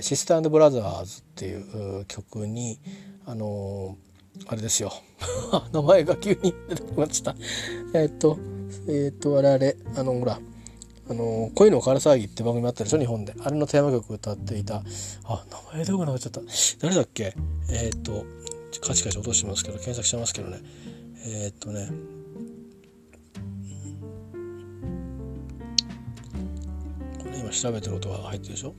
シスターブラザーズっていう曲にあのあれですよ。名前が急に出てきました。えっ、とえっ、とあれあれあのほらあの恋のから騒ぎって番組あったでしょ？日本で。あれのテーマ曲歌っていた。あ名前どこなくなっちゃった。誰だっけ？えっ、とカチカチ落としてますけど検索してますけどね。えっ、とね。これ今調べてる音が入ってるでしょ？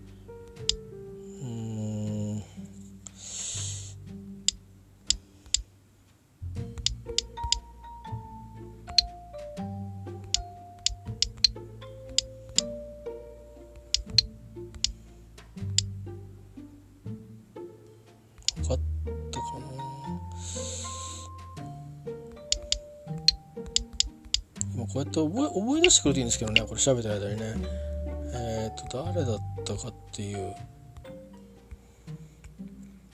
こうやって覚え覚え出してくれていいんですけどねこれ調べてる間にねえっ、ー、と誰だったかっていう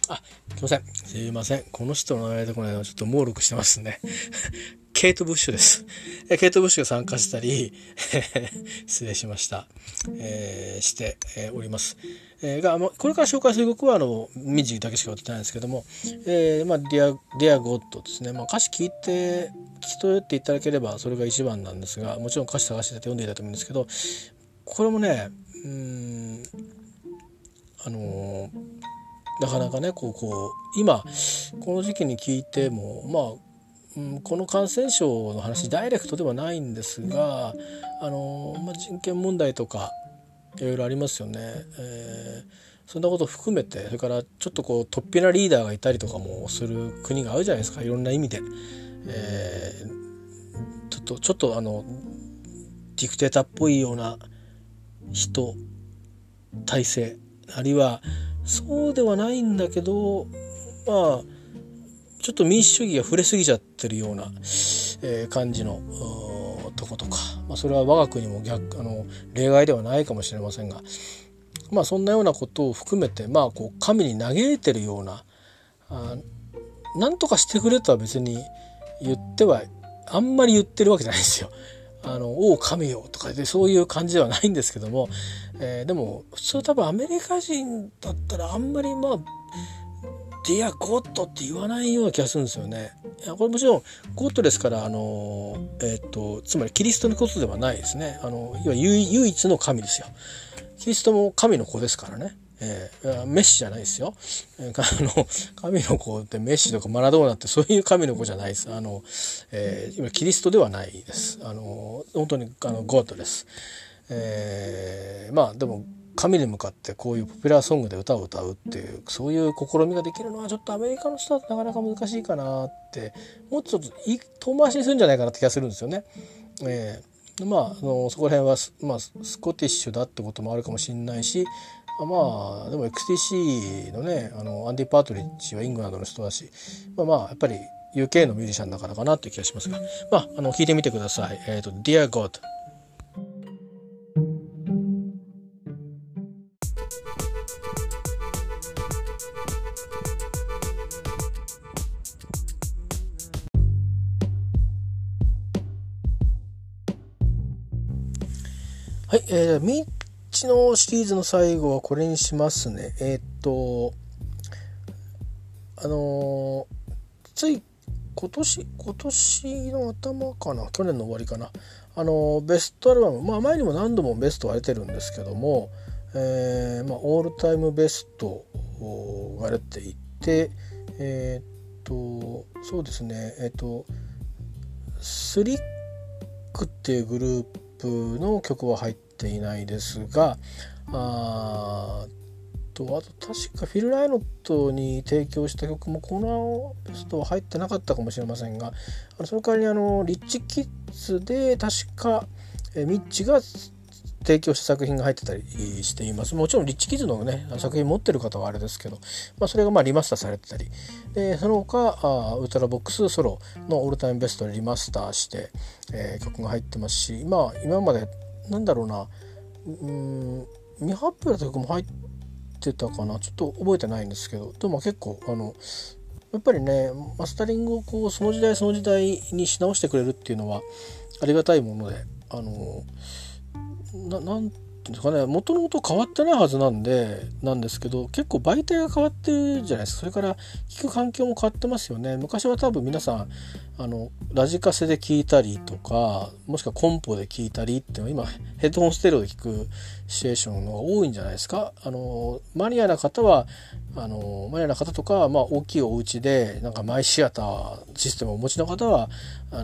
あすいませんすいませんこの人の名前でこのちょっともうろくしてますね ケイト・ブッシュです。ケイト・ブッシュが参加したり 失礼しました。えー、して、えー、おります。えー、が、これから紹介する曲は、あの、ミッジだけしか歌ってないんですけども、えー、まあ、 Dear、Dear God ですね。まあ、歌詞聞いてき取っていただければそれが一番なんですがもちろん歌詞探して読んでいただいてもいいんですけどこれもねうんあのー、なかなかねこうこう今この時期に聞いてもまあうん、この感染症の話ダイレクトではないんですが、あのまあ、人権問題とかいろいろありますよね。えーそんなこと含めてそれからちょっとこう突飛なリーダーがいたりとかもする国があるじゃないですか。いろんな意味で、えー、ちょっとちょっとあのディクテーターっぽいような人体制あるいはそうではないんだけどまあちょっと民主主義が触れすぎちゃってるような、えー、感じのとことか、まあ、それは我が国も逆あの例外ではないかもしれませんが。まあそんなようなことを含めてまあこう神に嘆いてるようなあなんとかしてくれとは別に言ってはあんまり言ってるわけじゃないですよ。あの、お神よとかでそういう感じではないんですけども、えー、でも普通多分アメリカ人だったらあんまりまあ、 Dear God って言わないような気がするんですよね。いやこれもちろんゴッドですから、あの、えっ、と、つまりキリストのことではないですね。あの、いわゆる唯一の神ですよ。キリストも神の子ですからね。えー、メシアじゃないですよ。えー、あの、神の子ってメッシとかマラドーナってそういう神の子じゃないです。あの、えー、今キリストではないです。あの、本当にあのゴッドです。えー、まあでも神に向かってこういうポピュラーソングで歌を歌うっていうそういう試みができるのはちょっとアメリカの人だとなかなか難しいかなってもうちょっと遠回しにするんじゃないかなって気がするんですよね。えまあ、あのそこら辺は、まあ、スコティッシュだってこともあるかもしれないしまあでも XTC のねあのアンディ・パートリッジはイングランドの人だしまあまあやっぱり UK のミュージシャンだからかなっていう気がしますがまああの聞いてみてください。えっ、ー、と Dear God はい、えー、ミッチのシリーズの最後はこれにしますね。えー、っと、あのー、つい今年、今年の頭かな、去年の終わりかな、あのー、ベストアルバム、まあ前にも何度もベストは出てるんですけども、えー、まあ、オールタイムベストが出ていて、えっと、そうですね、えっと、スリックっていうグループの曲は入ってていないですがあとあと確かフィル・ライノットに提供した曲もこのベストは入ってなかったかもしれませんがあのその代わりにあのリッチ・キッズで確かえミッチが提供した作品が入ってたりしています。もちろんリッチキッズのね作品持ってる方はあれですけど、まあ、それがまあリマスターされてたりでその他あウルトラボックスソロのオールタイムベストでリマスターして、えー、曲が入ってますし、まあ、今までなんだろうな。うん。未発表の曲も入ってたかな。ちょっと覚えてないんですけど。でも結構あのやっぱりねマスタリングをこうその時代その時代にし直してくれるっていうのはありがたいものであのななんていうんですかねもともと変わってないはずなんでなんですけど結構媒体が変わってるじゃないですか。それから聞く環境も変わってますよね。昔は多分皆さんあのラジカセで聞いたりとかもしくはコンポで聞いたりっていうのは今ヘッドホンステレオで聞くシチュエーションのが多いんじゃないですか。あのマニアな方はあのマニアな方とか、まあ、大きいお家でなんかマイシアターシステムをお持ちの方は、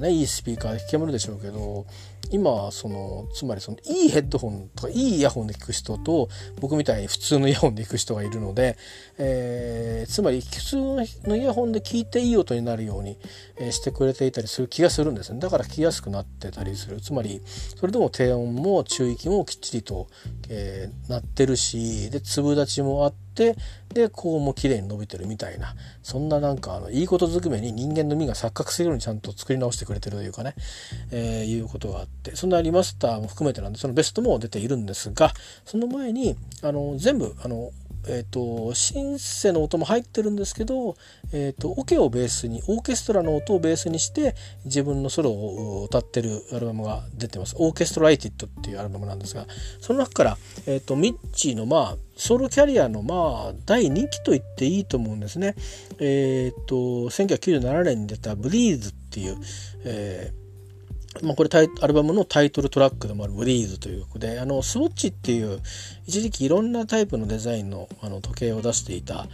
ね、いいスピーカーで聞けるでしょうけど今そのつまりそのいいヘッドホンとかいいイヤホンで聞く人と僕みたいに普通のイヤホンで聞く人がいるので、えー、つまり普通のイヤホンで聞いていい音になるように、えしてくれていたりする気がするんですね。だから聞きやすくなってたりする。つまりそれでも低音も中域もきっちりと、えー、なってるしで粒立ちもあってってでこうも綺麗に伸びてるみたいな。そんななんかあのいいことずくめに人間の身が錯覚するようにちゃんと作り直してくれてるというかね、えー、いうことがあって。そんなリマスターも含めてなんでそのベストも出ているんですがその前にあの全部あのえーと、シンセの音も入ってるんですけど、えーと、オケをベースにオーケストラの音をベースにして自分のソロを歌ってるアルバムが出てます「オーケストライティッド」っていうアルバムなんですがその中から、えーと、ミッチーのまあソロキャリアのまあ第2期と言っていいと思うんですね。えっ、と1997年に出た「ブリーズ」ってっていう、えーまあ、これタイアルバムのタイトルトラックでもある「ブリーズという曲であのスウォッチっていう一時期いろんなタイプのデザインのあの時計を出していた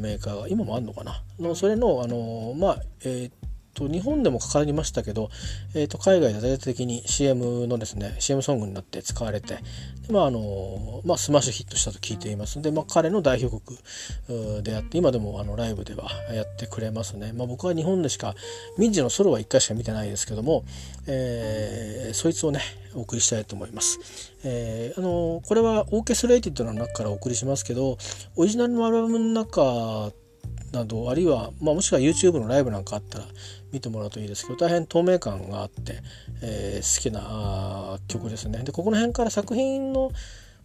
メーカーが今もあるのかな？のそれのあのまあえー、と日本でもかかりましたけど、えー、と海外では大々的に CM のですね CM ソングになって使われて、まああのまあ、スマッシュヒットしたと聞いていますので、まあ、彼の代表曲であって今でもあのライブではやってくれますね、まあ、僕は日本でしか民事のソロは1回しか見てないですけども、えー、そいつをねお送りしたいと思います。えー、あのこれはオーケストレイティッドの中からお送りしますけどオリジナルのアルバムの中などあるいは、まあ、もしくは YouTube のライブなんかあったら見てもらうといいですけど大変透明感があって、えー、好きな曲ですね。でここの辺から作品の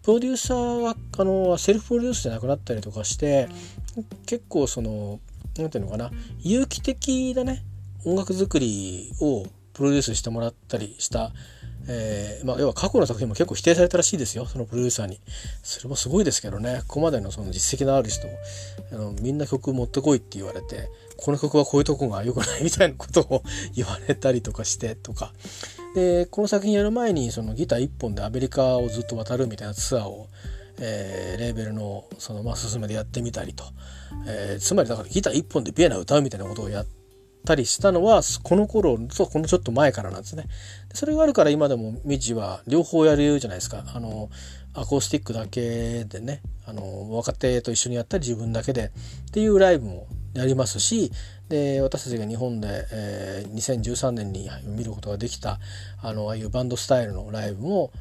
プロデューサーがあのセルフプロデュースじゃなくなったりとかして結構その何て言うのかな有機的なね音楽作りをプロデュースしてもらったりしたえー、まあ、要は過去の作品も結構否定されたらしいですよそのプロデューサーにそれもすごいですけどねここまでのその実績のある人あのみんな曲持ってこいって言われてこの曲はこういうとこが良くない？みたいなことを言われたりとかしてとかでこの作品やる前にそのギター1本でアメリカをずっと渡るみたいなツアーをえー、レーベルのそのまあ進めでやってみたりと、えー、つまりだからギター1本でビエナ歌うみたいなことをやったりしたのはこの頃とこのちょっと前からなんですね。それがあるから今でもミジは両方やるじゃないですか。あのアコースティックだけでねあの若手と一緒にやったり自分だけでっていうライブもやりますしで私たちが日本で、えー、2013年に見ることができたあのああいうバンドスタイルのライブも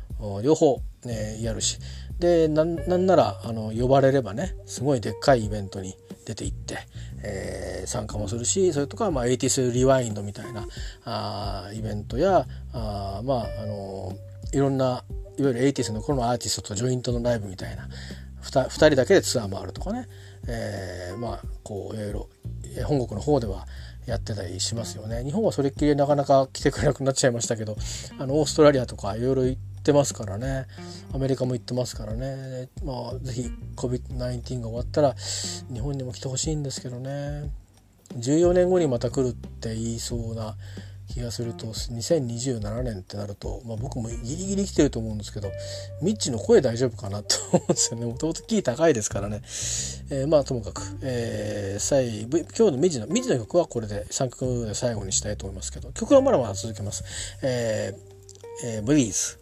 両方、ね、やるしでなんならあの呼ばれればねすごいでっかいイベントに出て行って、えー、参加もするしそれとか、まあ、80s リワインドみたいなあイベントやあまああのいろんないわゆる 80s の頃のアーティストとジョイントのライブみたいな 2, 人だけでツアー回るとかね、えー、まあこういろいろ本国の方ではやってたりしますよね。日本はそれっきりなかなか来てくれなくなっちゃいましたけどあのオーストラリアとかいろいろ行ってますからね。アメリカも行ってますからね。まあ是非 COVID-19 が終わったら日本にも来てほしいんですけどね。14年後にまた来るって言いそうな気がすると2027年ってなると、まあ、僕もギリギリ生きてると思うんですけどミッチの声大丈夫かなと思うんですよね。もともとキー高いですからね、えー、まあともかく、えー、最今日のミジのミジの曲はこれで3曲で最後にしたいと思いますけど曲はまだまだ続けます。えーえー、ブリーズ。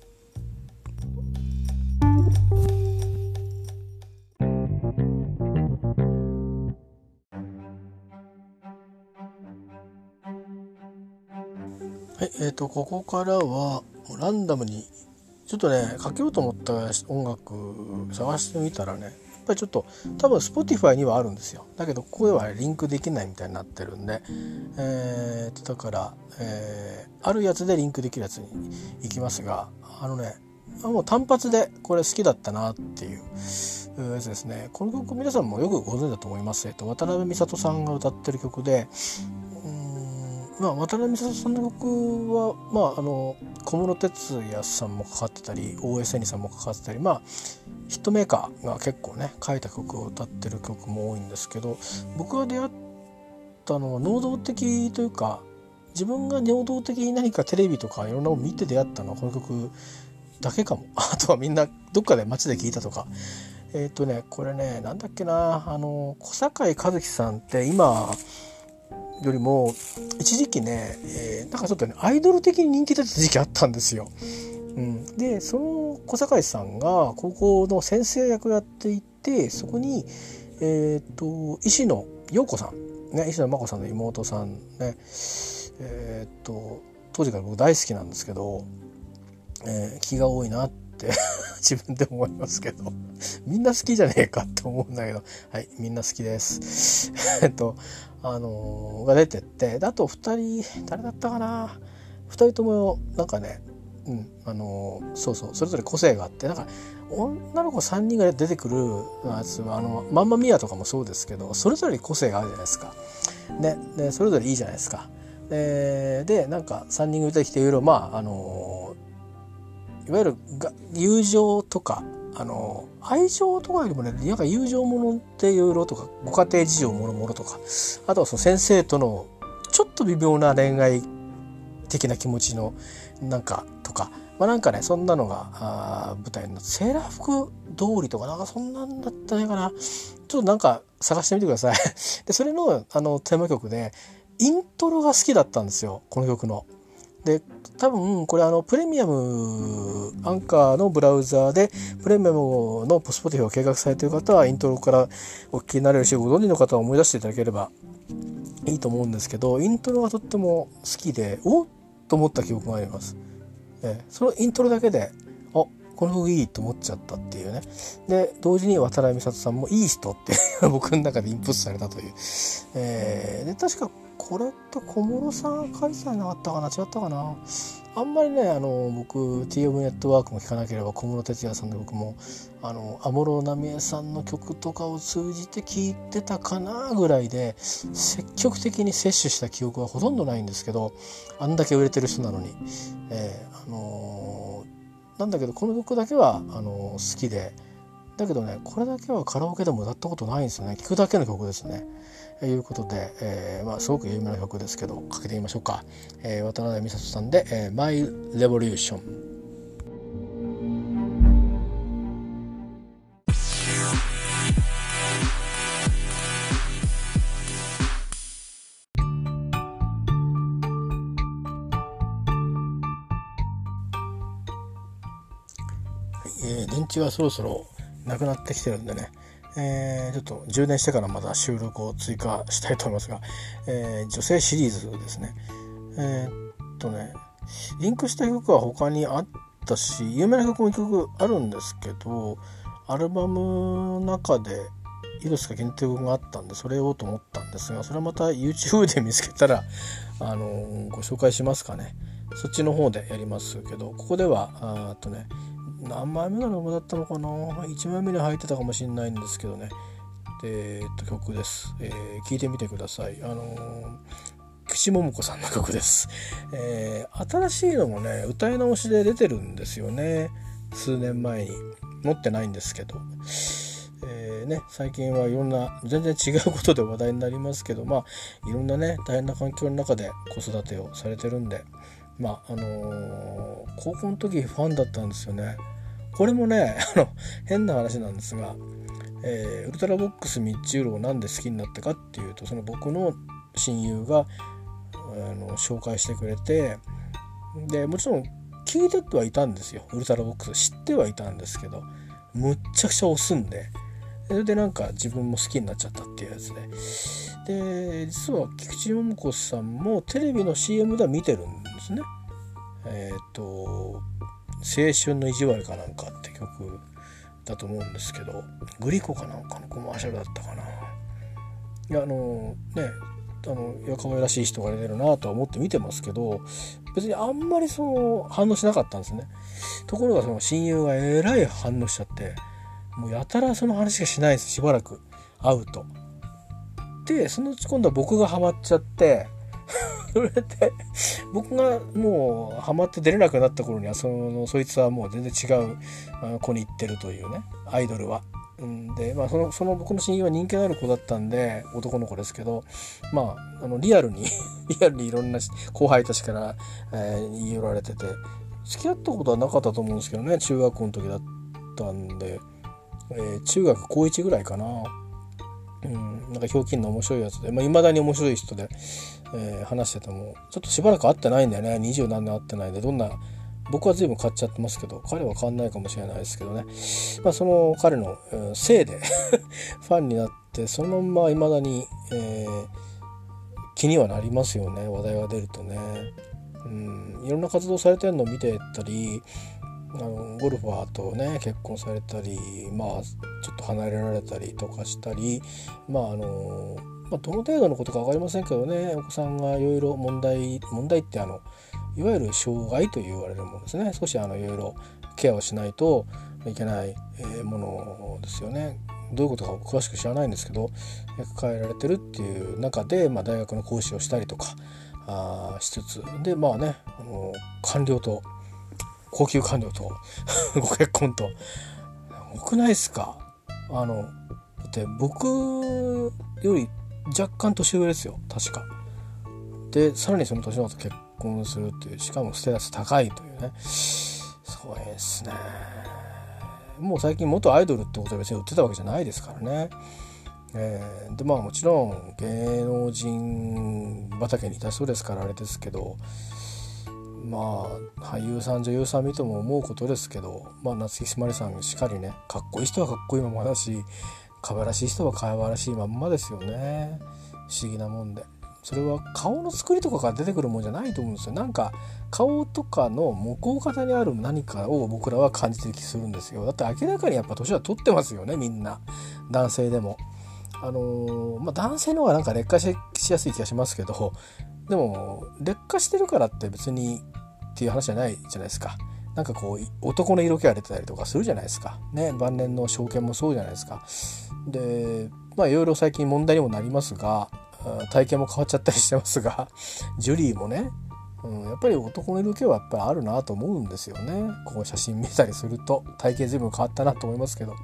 はい、えーと、ここからはランダムにちょっとねかけようと思った音楽探してみたらねやっぱりちょっと多分 Spotify にはあるんですよ。だけどここではリンクできないみたいになってるんで、えー、だから、えー、あるやつでリンクできるやつに行きますがあのねもう単発でこれ好きだったなっていうやつですね。この曲皆さんもよくご存知だと思います、えっと、渡辺美里さんが歌ってる曲でまあ、渡辺美里さんの曲は、まあ、あの小室哲哉さんもかかってたり大江千里さんもかかってたり、まあ、ヒットメーカーが結構ね書いた曲を歌ってる曲も多いんですけど僕が出会ったのは能動的というか自分が能動的に何かテレビとかいろんなもの見て出会ったのはこの曲だけかも。あとはみんなどっかで街で聞いたとか。えっ、ー、とねこれねなんだっけなあの小堺一樹さんって今よりも一時期ね、えー、なんかちょっとねアイドル的に人気出た時期あったんですよ。うん、でその小堺さんが高校の先生役やっていてそこに、えーと、石野陽子さん、ね、石野真子さんの妹さんね。えっ、と当時から僕大好きなんですけど、えー、気が多いなって 自分で思いますけど。みんな好きじゃねえかって思うんだけど。はいみんな好きです。えっとあのー、が出てってあと2人誰だったかな？2人ともなんかねうんあのー、そうそうそれぞれ個性があってなんか女の子3人が出てくるやつはあのマンマミアとかもそうですけどそれぞれに個性があるじゃないですか。ね、でそれぞれいいじゃないですか。ででなんか3人が出てきていろいろまああのいわゆる友情とかあの愛情とかよりもねなんか友情ものっていろいろとかご家庭事情もろもろとかあとはその先生とのちょっと微妙な恋愛的な気持ちのなんかとか、まあ、なんかねそんなのがあ舞台になってセーラー服通りとかなんかそんなんだったねかなちょっとなんか探してみてくださいでそれのあのテーマ曲でイントロが好きだったんですよこの曲の。で多分これあのプレミアムアンカーのブラウザーでプレミアムのポスポティフを計画されている方はイントロからお聞きになれるしご存知の方は思い出していただければいいと思うんですけどイントロがとっても好きでおっと思った記憶があります。えそのイントロだけでこの曲いいと思っちゃったっていうね。で同時に渡辺美里さんもいい人って 僕の中でインプットされたという、えー、で確かこれって小室さん書いてなかったかな？違ったかな？あんまりねあの僕 TM ネットワークも聴かなければ小室哲哉さんで僕もあの安室奈美恵さんの曲とかを通じて聴いてたかなぐらいで積極的に摂取した記憶はほとんどないんですけどあんだけ売れてる人なのに、えー、あのー、なんだけどこの曲だけはあの好きで。だけどねこれだけはカラオケでも歌ったことないんですよね。聴くだけの曲ですね。いうことで、えーまあ、すごく有名な曲ですけどかけてみましょうか、えー、渡辺美里さんで「えー、ション・レボリューション」えー、電池がそろそろなくなってきてるんでねえー、ちょっと充電してからまた収録を追加したいと思いますが、えー、女性シリーズですね。えー、っとね、リンクした曲は他にあったし、有名な曲も1曲あるんですけど、アルバムの中でいくつか限定曲があったんで、それをと思ったんですが、それはまた YouTube で見つけたら、あのご紹介しますかね。そっちの方でやりますけど、ここでは、あとね、何枚目のアルバムだったのかな？1枚目に入ってたかもしれないんですけどね。えー、っと曲です、えー、聞いてみてください。あのー、岸桃子さんの曲です、えー、新しいのもね歌い直しで出てるんですよね。数年前に。持ってないんですけど。えーね、最近はいろんな全然違うことで話題になりますけどまあいろんなね大変な環境の中で子育てをされてるんで。まああのー、高校の時ファンだったんですよね。これもね あの変な話なんですが、えー、ウルトラボックスミッチュールを何で好きになったかっていうとその僕の親友があの紹介してくれてでもちろん聞いてはいたんですよ。ウルトラボックス知ってはいたんですけどむっちゃくちゃ押すんで。それでなんか自分も好きになっちゃったっていうやつで。で実は菊池桃子さんもテレビの CM では見てるんですね。えっ、ー、と青春の意地悪かなんかって曲だと思うんですけどグリコかなんかのコマーシャルだったかな。いやあのねあのいや可愛らしい人が出てるなとは思って見てますけど別にあんまりその反応しなかったんですね。ところがその親友がえらい反応しちゃってもうやたらその話がしないですしばらく会うと。でそのうち今度は僕がハマっちゃって それで僕がもうハマって出れなくなった頃にはそのそいつはもう全然違う子に行ってるというねアイドルは。でまあそのその僕の親友は人気のある子だったんで男の子ですけどまああのリアルに リアルにいろんな後輩たちから、えー、言い寄られてて付き合ったことはなかったと思うんですけどね中学校の時だったんで、えー、中学高1ぐらいかな。うん、なんかひょうきんの面白いやつでい、まあ、未だに面白い人で、えー、話しててもちょっとしばらく会ってないんだよね。二十何年会ってないんでどんな僕は随分買っちゃってますけど彼は変わんないかもしれないですけどね、まあ、その彼の、せいで ファンになってそのまま未だに、えー、気にはなりますよね。話題が出るとね。うん、いろんな活動されてるのを見てたりあのゴルファーとね結婚されたりまあちょっと離れられたりとかしたりまああのまあ、どの程度のことか分かりませんけどねお子さんがいろいろ問題問題ってあのいわゆる障害と言われるものですね。少しあのいろいろケアをしないといけないものですよね。どういうことか詳しく知らないんですけど抱えられてるっていう中で、まあ、大学の講師をしたりとかあしつつ。でまあねあの官僚と高級官僚と ご結婚と。多くないですか？あのだって僕より若干年上ですよ。確か。でさらにその年の後結婚するっていう。しかもステータス高いというね。すごいですね。もう最近元アイドルってことは別に売ってたわけじゃないですからね。えー、でまあもちろん芸能人畑にいた人ですからあれですけどまあ俳優さん女優さん見ても思うことですけど、まあ、夏木しまりさんしっかりねかっこいい人はかっこいいままだし可愛らしい人は可愛らしいまんまですよね不思議なもんでそれは顔の作りとかから出てくるもんじゃないと思うんですよなんか顔とかの向こう方にある何かを僕らは感じてる気するんですよだって明らかにやっぱ年は取ってますよねみんな男性でもあのー、まあ、男性の方がなんか劣化しやすい気がしますけどでも劣化してるからって別にっていう話じゃないじゃないですか。なんかこう男の色気が出てたりとかするじゃないですか。ね晩年の証券もそうじゃないですか。でまあいろいろ最近問題にもなりますが体型も変わっちゃったりしてますが ジュリーもね、うん、やっぱり男の色気はやっぱりあるなと思うんですよね。こう写真見たりすると体型随分変わったなと思いますけど。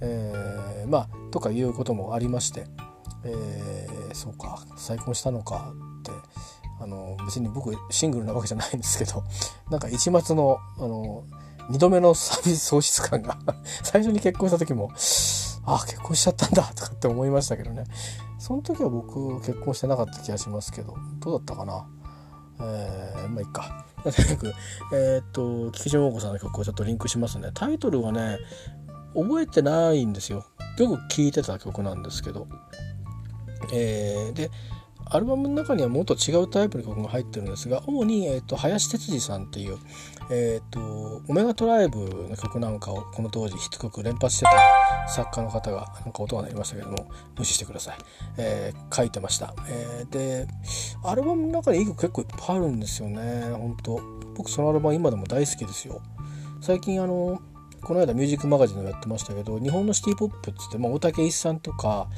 えー、まあとかいうこともありまして、えー、そうか再婚したのかってあの別に僕シングルなわけじゃないんですけど なんか一末のあの2度目のサービス喪失感が 最初に結婚した時もあ結婚しちゃったんだ とかって思いましたけどねその時は僕結婚してなかった気がしますけどどうだったかなえー、まあいいか。とにかく、えー、っと、菊池桃子さんの曲をちょっとリンクしますね。タイトルはね、覚えてないんですよ。よく聴いてた曲なんですけど。えー、で、アルバムの中にはもっと違うタイプの曲が入ってるんですが主に、えーと、林哲司さんっていう、えーと、オメガトライブの曲なんかをこの当時ヒット曲連発してた作家の方がなんか音が鳴りましたけども無視してください、えー、書いてました、えー、でアルバムの中にいい曲結構いっぱいあるんですよね。本当。僕そのアルバム今でも大好きですよ。最近あのこの間ミュージックマガジンをやってましたけど日本のシティポップっつって、まあ、大竹一さんとか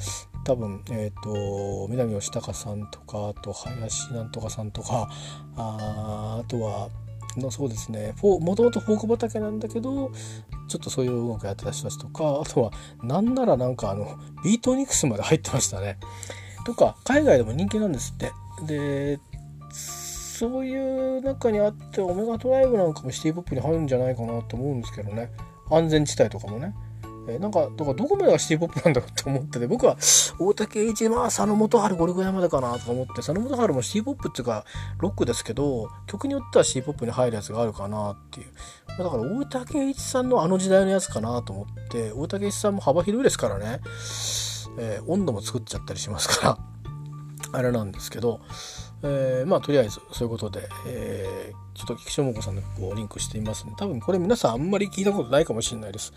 多分、えーと、南吉高さんとかあと林なんとかさんとかああとはのそうですねもともとフォーク畑なんだけどちょっとそういう音楽やってた人たちとかあとはなんならなんかあのビートニクスまで入ってましたね。とか海外でも人気なんですって。でそういう中にあってオメガトライブなんかもシティポップに入るんじゃないかなと思うんですけどね安全地帯とかもね。えー、なんか、かどこまでがシティポップなんだろうって思ってて、僕は大竹一、まあ、佐野元春これぐらいまでかなとか思って、佐野元春もシティポップっていうか、ロックですけど、曲によってはシティポップに入るやつがあるかなっていう。だから大竹一さんのあの時代のやつかなと思って、大竹一さんも幅広いですからね、えー、温度も作っちゃったりしますから、あれなんですけど、えー、まあとりあえずそういうことで、えー、ちょっと菊池桃子さんの曲をリンクしていますね。多分これ皆さんあんまり聞いたことないかもしれないです。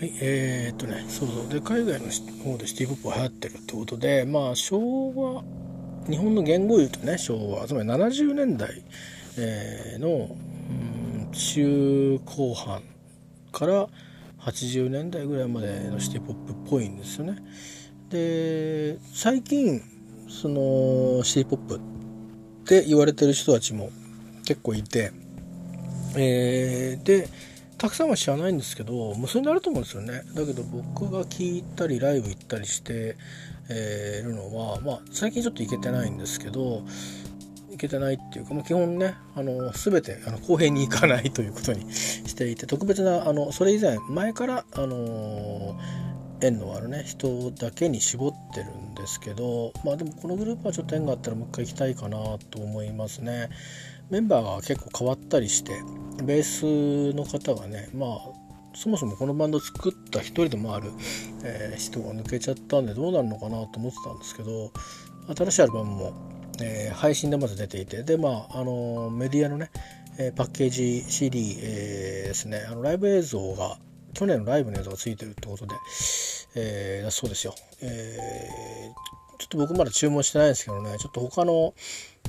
はい、えー、っとね、そうそう。で、海外の方でシティポップが流行ってるってことで、まあ、昭和、日本の言語を言うとね、昭和、つまり70年代、えー、の、うん、中後半から80年代ぐらいまでのシティポップっぽいんですよね。で、最近、その、シティポップって言われてる人たちも結構いて、えー、で、たくさんは知らないんですけど無数になると思うんですよね。だけど僕が聞いたりライブ行ったりして、えー、るのは、まあ、最近ちょっと行けてないんですけど行けてないっていうか、まあ、基本ねあの全てあの公平に行かないということにしていて特別なあのそれ以前前からあの縁のあるね人だけに絞ってるんですけどまあでもこのグループはちょっと縁があったらもう一回行きたいかなと思いますね。メンバーが結構変わったりしてベースの方がねまあそもそもこのバンド作った一人でもある、えー、人が抜けちゃったんでどうなるのかなと思ってたんですけど新しいアルバムも、えー、配信でまず出ていてでまああのメディアのね、えパッケージ CD、えー、ですねあのライブ映像が去年のライブの映像がついてるってことで、えー、そうですよ、えー、ちょっと僕まだ注文してないんですけどねちょっと他の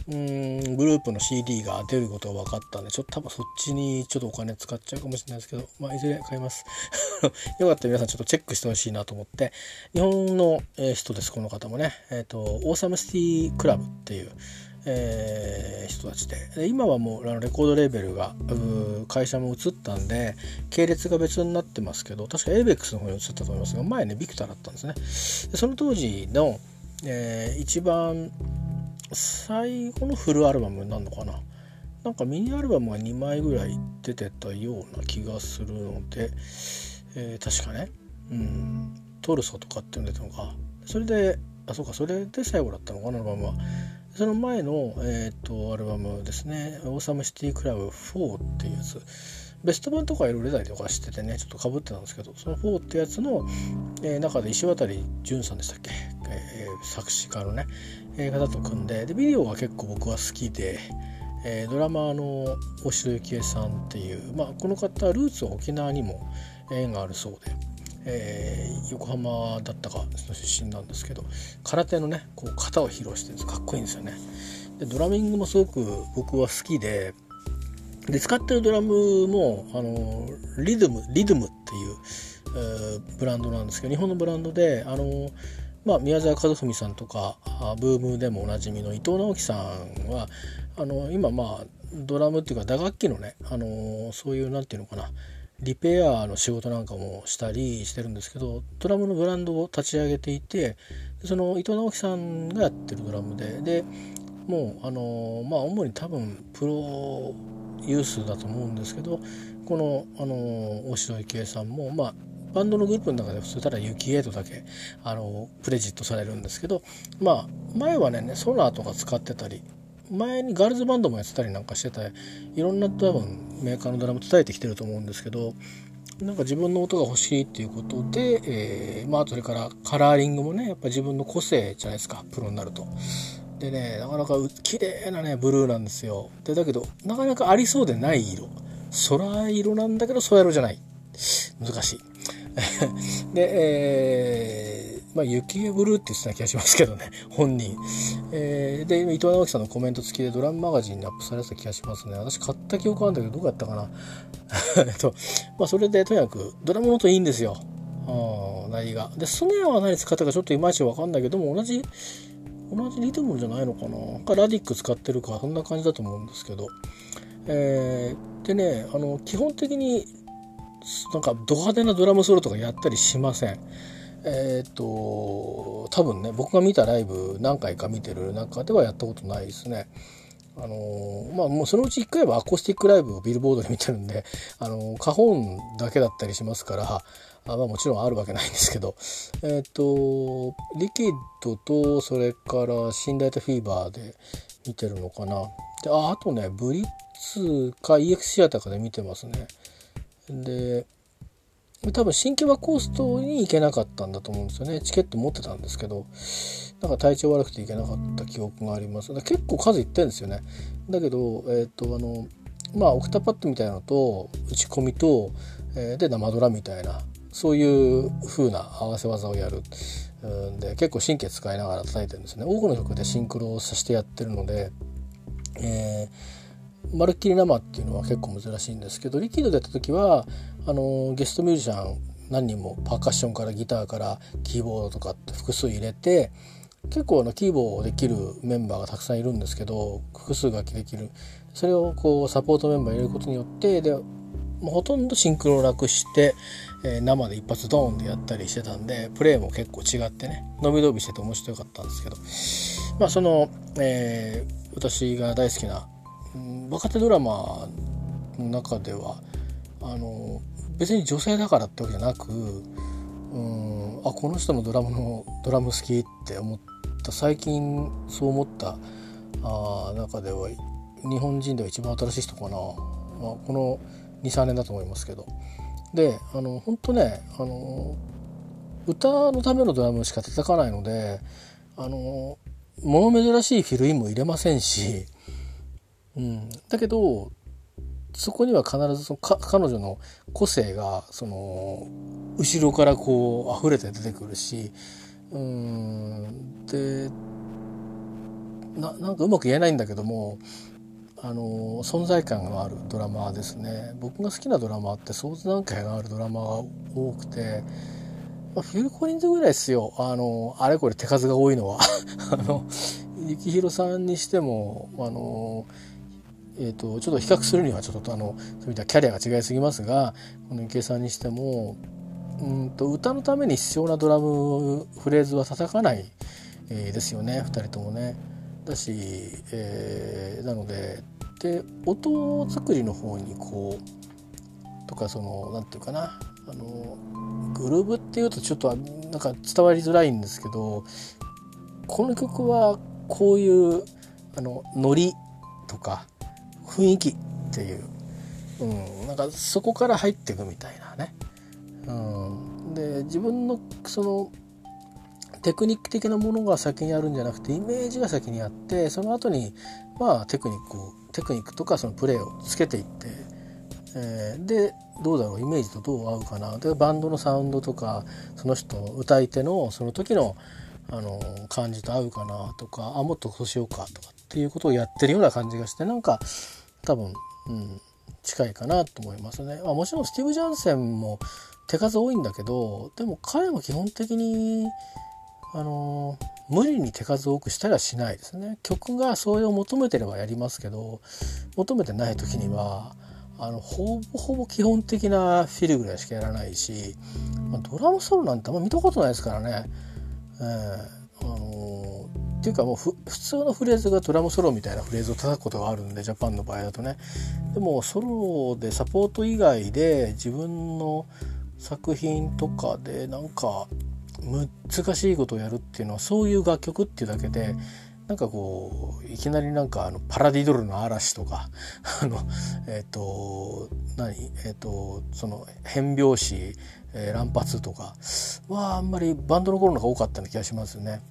うんグループの CD が出ることが分かったんでちょっと多分そっちにちょっとお金使っちゃうかもしれないですけど、まあ、いずれ買います。よかったら皆さんちょっとチェックしてほしいなと思って日本の人ですこの方もね、えーと、オーサムシティクラブっていう、えー、人たちで。で今はもうあのレコードレーベルが会社も移ったんで系列が別になってますけど確か ABEX の方に移ったと思いますが前ねビクターだったんですね。でその当時の、えー、一番最後のフルアルバムになるのかな。なんかミニアルバムが2枚ぐらい出てたような気がするので、えー、確かね、うん、トルソとかって呼んでたのか。それであそうかそれで最後だったのかなアルバムは。その前の、えーと、アルバムですね「オーサムシティクラブ4」っていうやつ。ベスト版とかいろいろ出たりとかしててねちょっとかぶってたんですけどその4ってやつの、えー、中で石渡淳さんでしたっけ、えー、作詞家のね、え、方と組んででビデオが結構僕は好きで、えー、ドラマーの大城幸恵さんっていう、まあ、この方ルーツは沖縄にも縁があるそうで。えー、横浜だったかの出身なんですけど空手のねこう型を披露してるんですかっこいいんですよね。でドラミングもすごく僕は好きでで使ってるドラムもあのリズムリズムっていう、えー、ブランドなんですけど日本のブランドであの、まあ、宮沢和文さんとかブームでもおなじみの伊藤直樹さんはあの今まあドラムっていうか打楽器のねあのそういうなんていうのかなリペアの仕事なんかもしたりしてるんですけどドラムのブランドを立ち上げていてその伊藤直樹さんがやってるドラムででもうあのまあ主に多分プロユースだと思うんですけどこのあの大城幸恵さんもまあバンドのグループの中で普通ただ雪エイトだけあのプレジットされるんですけどまあ前はねソナーとか使ってたり前にガールズバンドもやってたりなんかしてていろんな多分メーカーのドラム伝えてきてると思うんですけどなんか自分の音が欲しいっていうことで、えー、まあそれからカラーリングもねやっぱ自分の個性じゃないですかプロになると。でねなかなか綺麗なねブルーなんですよ。でだけどなかなかありそうでない色空色なんだけど空色じゃない難しい。で、えーまあ、雪ブルーって言ってた気がしますけどね、本人。えー、で、伊藤直樹さんのコメント付きでドラムマガジンにアップされてた気がしますね。私買った記憶あるんだけど、どこやったかな。えっと、まあ、それでとにかく、ドラムの音いいんですよ。あなりが。で、スネアは何使ったかちょっといまいちわかんないけども、同じ、同じリズムじゃないのかな。か、ラディック使ってるか、そんな感じだと思うんですけど。えー、でね、あの、基本的に、なんか、ド派手なドラムソロとかやったりしません。えっ、と多分ね僕が見たライブ何回か見てる中ではやったことないですね。あのまあもうそのうち1回はアコースティックライブをビルボードで見てるんで、あのカホンだけだったりしますからあ、まあ、もちろんあるわけないんですけど。えっ、ー、とリキッドとそれからシンライトフィーバーで見てるのかな。でああとねブリッツか EX シアターかで見てますね。で多分新規はコーストに行けなかったんだと思うんですよね。チケット持ってたんですけどなんか体調悪くて行けなかった記憶があります。結構数いってるんですよね。だけどえっ、ー、とあのまあオクタパッドみたいなのと打ち込みと、えー、で生ドラみたいなそういう風な合わせ技をやる。んで結構神経使いながら叩いてるんですね。多くの曲でシンクロさせてやってるので、えーまるっきり生っていうのは結構珍しいんですけどリキッドでやった時はあのゲストミュージシャン何人もパーカッションからギターからキーボードとかって複数入れて結構あのキーボードできるメンバーがたくさんいるんですけど複数楽器できる。それをこうサポートメンバー入れることによってでもうほとんどシンクロなくして、えー、生で一発ドーンでやったりしてたんでプレーも結構違ってね伸び伸びしてて面白かったんですけど。まあその、えー、私が大好きな若手ドラマの中ではあの別に女性だからってわけじゃなくうんあこの人のドラムのドラム好きって思った。最近そう思った。あ中では日本人では一番新しい人かな、まあ、この23年だと思いますけど。であの本当ねあの歌のためのドラムしか叩かないのであの物珍しいフィルインも入れませんし。うん、だけどそこには必ずその彼女の個性がその後ろからこう溢れて出てくるしうんでななんかうまく言えないんだけどもあの存在感があるドラマーですね。僕が好きなドラマーって相談会があるドラマが多くて、まあ、フィル・コリンズぐらいですよ。あのあれこれ手数が多いのは。あの幸宏さんにしてもあのえーと、ちょっと比較するにはちょっとあのそういったキャリアが違いすぎますがこの池江さんにしてもうんと歌のために必要なドラムフレーズは叩かない、えー、ですよね2人ともね。だし、えー、なのでで音作りの方にこうとかその何て言うかなあのグルーブっていうとちょっとなんか伝わりづらいんですけどこの曲はこういうあのノリとか雰囲気っていう、うん、なんかそこから入っていくみたいなね。うん、で自分のそのテクニック的なものが先にあるんじゃなくてイメージが先にあってその後にまあテクニックをテクニックとかそのプレーをつけていって、えー、でどうだろう？イメージとどう合うかな？でバンドのサウンドとかその人歌い手のその時のあの感じと合うかな？とかあもっとこうしようか？とかっていうことをやってるような感じがしてなんか多分、うん、近いかなと思いますね。まあ、もちろんスティーブ・ジャンセンも手数多いんだけどでも彼も基本的にあの無理に手数多くしたりはしないですね。曲がそれを求めてればやりますけど求めてない時にはあのほぼほぼ基本的なフィルぐらいしかやらないし、まあ、ドラムソロなんてあんま見たことないですからね。えー、あのっていうかもう普通のフレーズがドラムソロみたいなフレーズを叩くことがあるんでジャパンの場合だとねでもソロでサポート以外で自分の作品とかでなんか難しいことをやるっていうのはそういう楽曲っていうだけでなんかこういきなりなんかあのパラディドルの嵐とか あのえっ、ー、と何？えっ、ー、とその変拍子、えー、乱発とかはあんまりバンドの頃の方が多かったような気がしますね。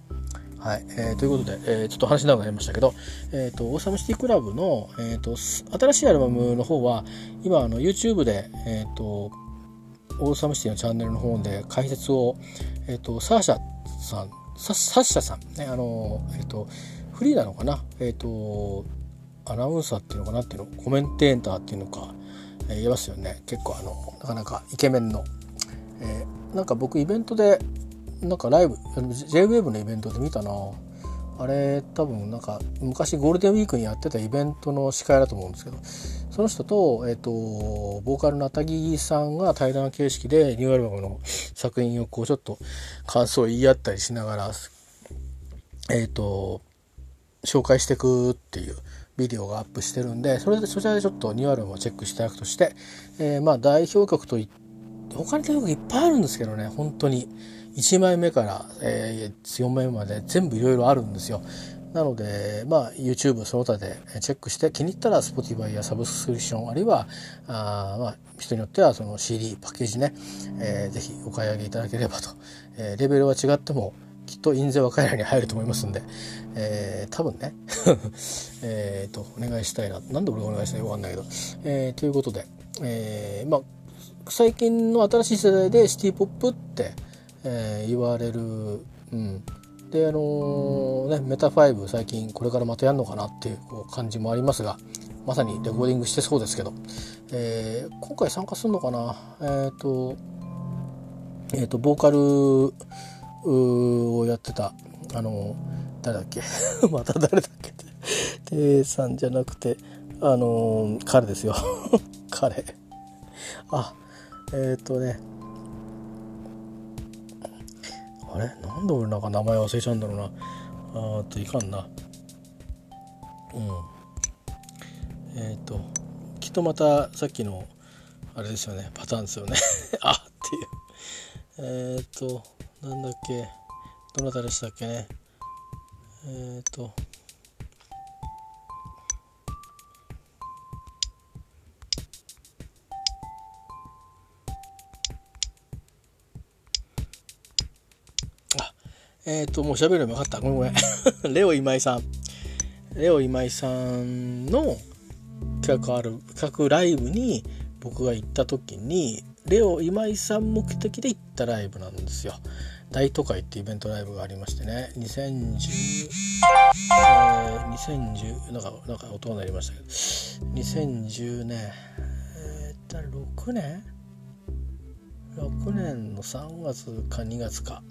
はい、えー、ということで、えー、ちょっと話長くなりましたけど、えーと、オーサムシティクラブの、えーと、新しいアルバムの方は今あの YouTube で、えーと、オーサムシティのチャンネルの方で解説を、えー、とサーシャさんササッシャさんねあの、えー、とフリーなのかな、えー、とアナウンサーっていうのかなっていうのコメンテーターっていうのか、えー、言いますよね。結構あのなかなかイケメンの、えー、なんか僕イベントでなんかライブ JWAVE のイベントで見たなあれ多分なんか昔ゴールデンウィークにやってたイベントの司会だと思うんですけどその人と,、えーと、ボーカルのタギさんが対談形式でニューアルバムの作品をこうちょっと感想を言い合ったりしながらえっ、ー、と紹介していくっていうビデオがアップしてるんでそれでそちらでちょっとニューアルバムをチェックしていただくとして、えー、まあ代表曲とい他に代表曲いっぱいあるんですけどね本当に。1枚目から、えー、4枚目まで全部いろいろあるんですよ。なので、まあ、YouTube その他でチェックして気に入ったら Spotify やサブスクリプションあるいはあ、まあ、人によってはその CD パッケージね、えー、ぜひお買い上げいただければと、えー、レベルは違ってもきっと印税は彼らに入ると思いますんで、えー、多分ね。えっとお願いしたいな。なんで俺がお願いしたいか分かんないけど、えー、ということで、えー、まあ最近の新しい世代でシティポップってえー、言われる、うん、であのー、ねメタ5最近これからまたやるのかなっていう感じもありますがまさにレコーディングしてそうですけど、えー、今回参加するのかな？えっ、ー、とえっ、ー、とボーカルをやってたあの誰だっけ？また誰だっけ？テさんじゃなくてあの彼ですよ。彼。あえっ、とねあれ？なんで俺なんか名前忘れちゃうんだろうな。あーっといかんな。うん。えっ、ー、ときっとまたさっきのあれですよね。パターンですよね。あっていう。えっ、ー、となんだっけ。どなたでしたっけね。えっ、ー、とえっ、ー、と、もう喋るの分かった？ごめんごめん。レオ今井さん。レオ今井さんの企画ある、企画ライブに僕が行った時に、レオ今井さん目的で行ったライブなんですよ。大都会ってイベントライブがありましてね、2010、えー、2010、なんか、なんか音が鳴りましたけど、2010年、えー、6年 ?6 年の3月か2月か。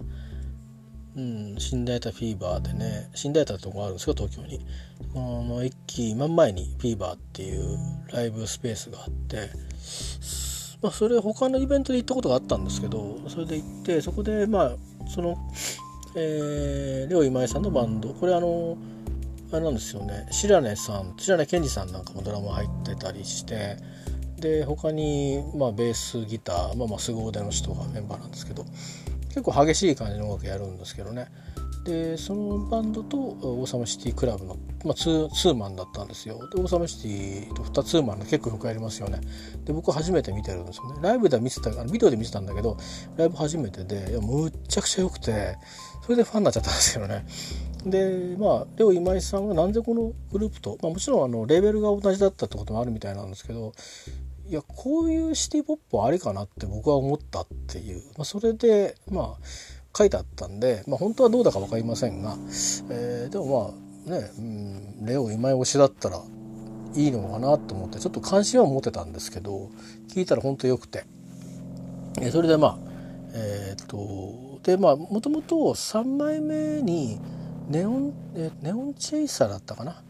うん、新大田フィーバーでね新大田ってとこあるんですよ東京に。この駅真ん前にフィーバーっていうライブスペースがあってまあそれ他のイベントで行ったことがあったんですけどそれで行ってそこでまあそのえー、レオ今井さんのバンドこれあのあれなんですよね白根さん白根健二さんなんかもドラマ入ってたりしてで他に、まあ、ベースギター、まあ、まあ凄腕の人がメンバーなんですけど結構激しい感じの音楽やるんですけどね。でそのバンドとオーサムシティクラブの、まあ、ツーツーマンだったんですよ。でオーサムシティと2ツーマンで結構よくやりますよね。で僕初めて見てるんですよね。ライブでは見てたあのビデオで見てたんだけどライブ初めてでいやむっちゃくちゃ良くてそれでファンになっちゃったんですけどね。でまあレオ今井さんがなんでこのグループと、まあ、もちろんあのレベルが同じだったってこともあるみたいなんですけどいやこういうシティ・ポップはありかなって僕は思ったっていう、まあ、それでまあ書いてあったんで、まあ、本当はどうだか分かりませんが、えー、でもまあね、うん、レオ今井推しだったらいいのかなと思ってちょっと関心は持てたんですけど聞いたら本当良くて、えそれでまあえー、っとでまあもともと3枚目にネオンえネオンチェイサーだったかな。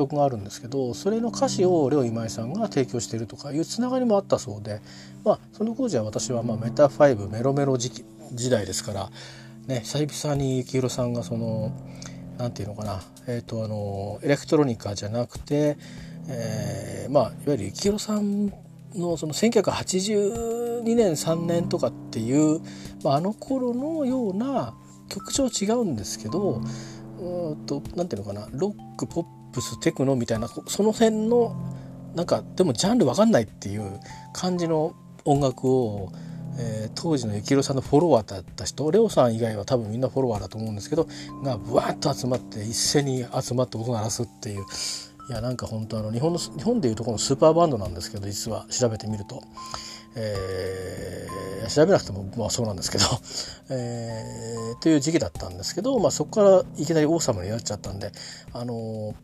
曲があるんですけどそれの歌詞をレオ今井さんが提供しているとかいうつながりもあったそうで、まあ、その当時は私はまあメタ5メロメロ時期時代ですから、ね、久々に幸宏さんがその何て言うのかな、えーと、あのエレクトロニカじゃなくて、えー、まあいわゆる幸宏さんのその1982年3年とかっていう、まあ、あの頃のような曲調違うんですけどうんと何て言うのかなロックポップステクノみたいなその辺のなんかでもジャンル分かんないっていう感じの音楽を、えー、当時の幸宏さんのフォロワーだった人レオさん以外は多分みんなフォロワーだと思うんですけどがブワッと集まって一斉に集まって音鳴らすっていういやなんか本当あの日本の日本でいうとこのスーパーバンドなんですけど実は調べてみると。えー、調べなくてもまあそうなんですけど、えー、という時期だったんですけど、まあ、そこからいきなり王様になっちゃったんで、あの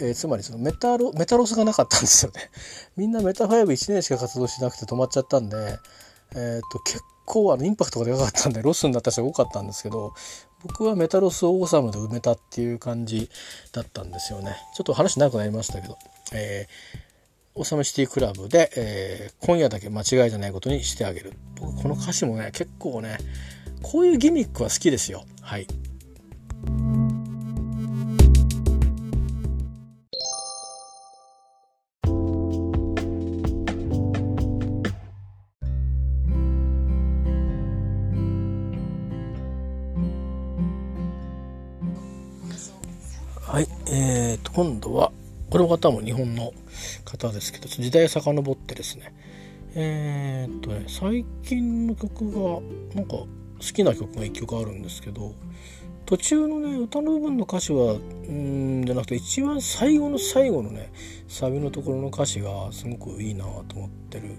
えー、つまりそのメタロメタロスがなかったんですよね。みんなメタ51年しか活動しなくて止まっちゃったんで、えーと、結構あのインパクトがでかかったんでロスになった人が多かったんですけど僕はメタロスをオーサムで埋めたっていう感じだったんですよね。ちょっと話長くなりましたけど。えーオサムシティクラブで、えー、今夜だけ間違いじゃないことにしてあげる。僕この歌詞もね、結構ね、こういうギミックは好きですよ。はい、今度は、この方も日本の方ですけど、時代遡ってですね、えー、っとね、最近の曲が、なんか好きな曲が1曲あるんですけど、途中のね、歌の部分の歌詞は、うんじゃなくて、一番最後の最後のね、サビのところの歌詞がすごくいいなと思ってる、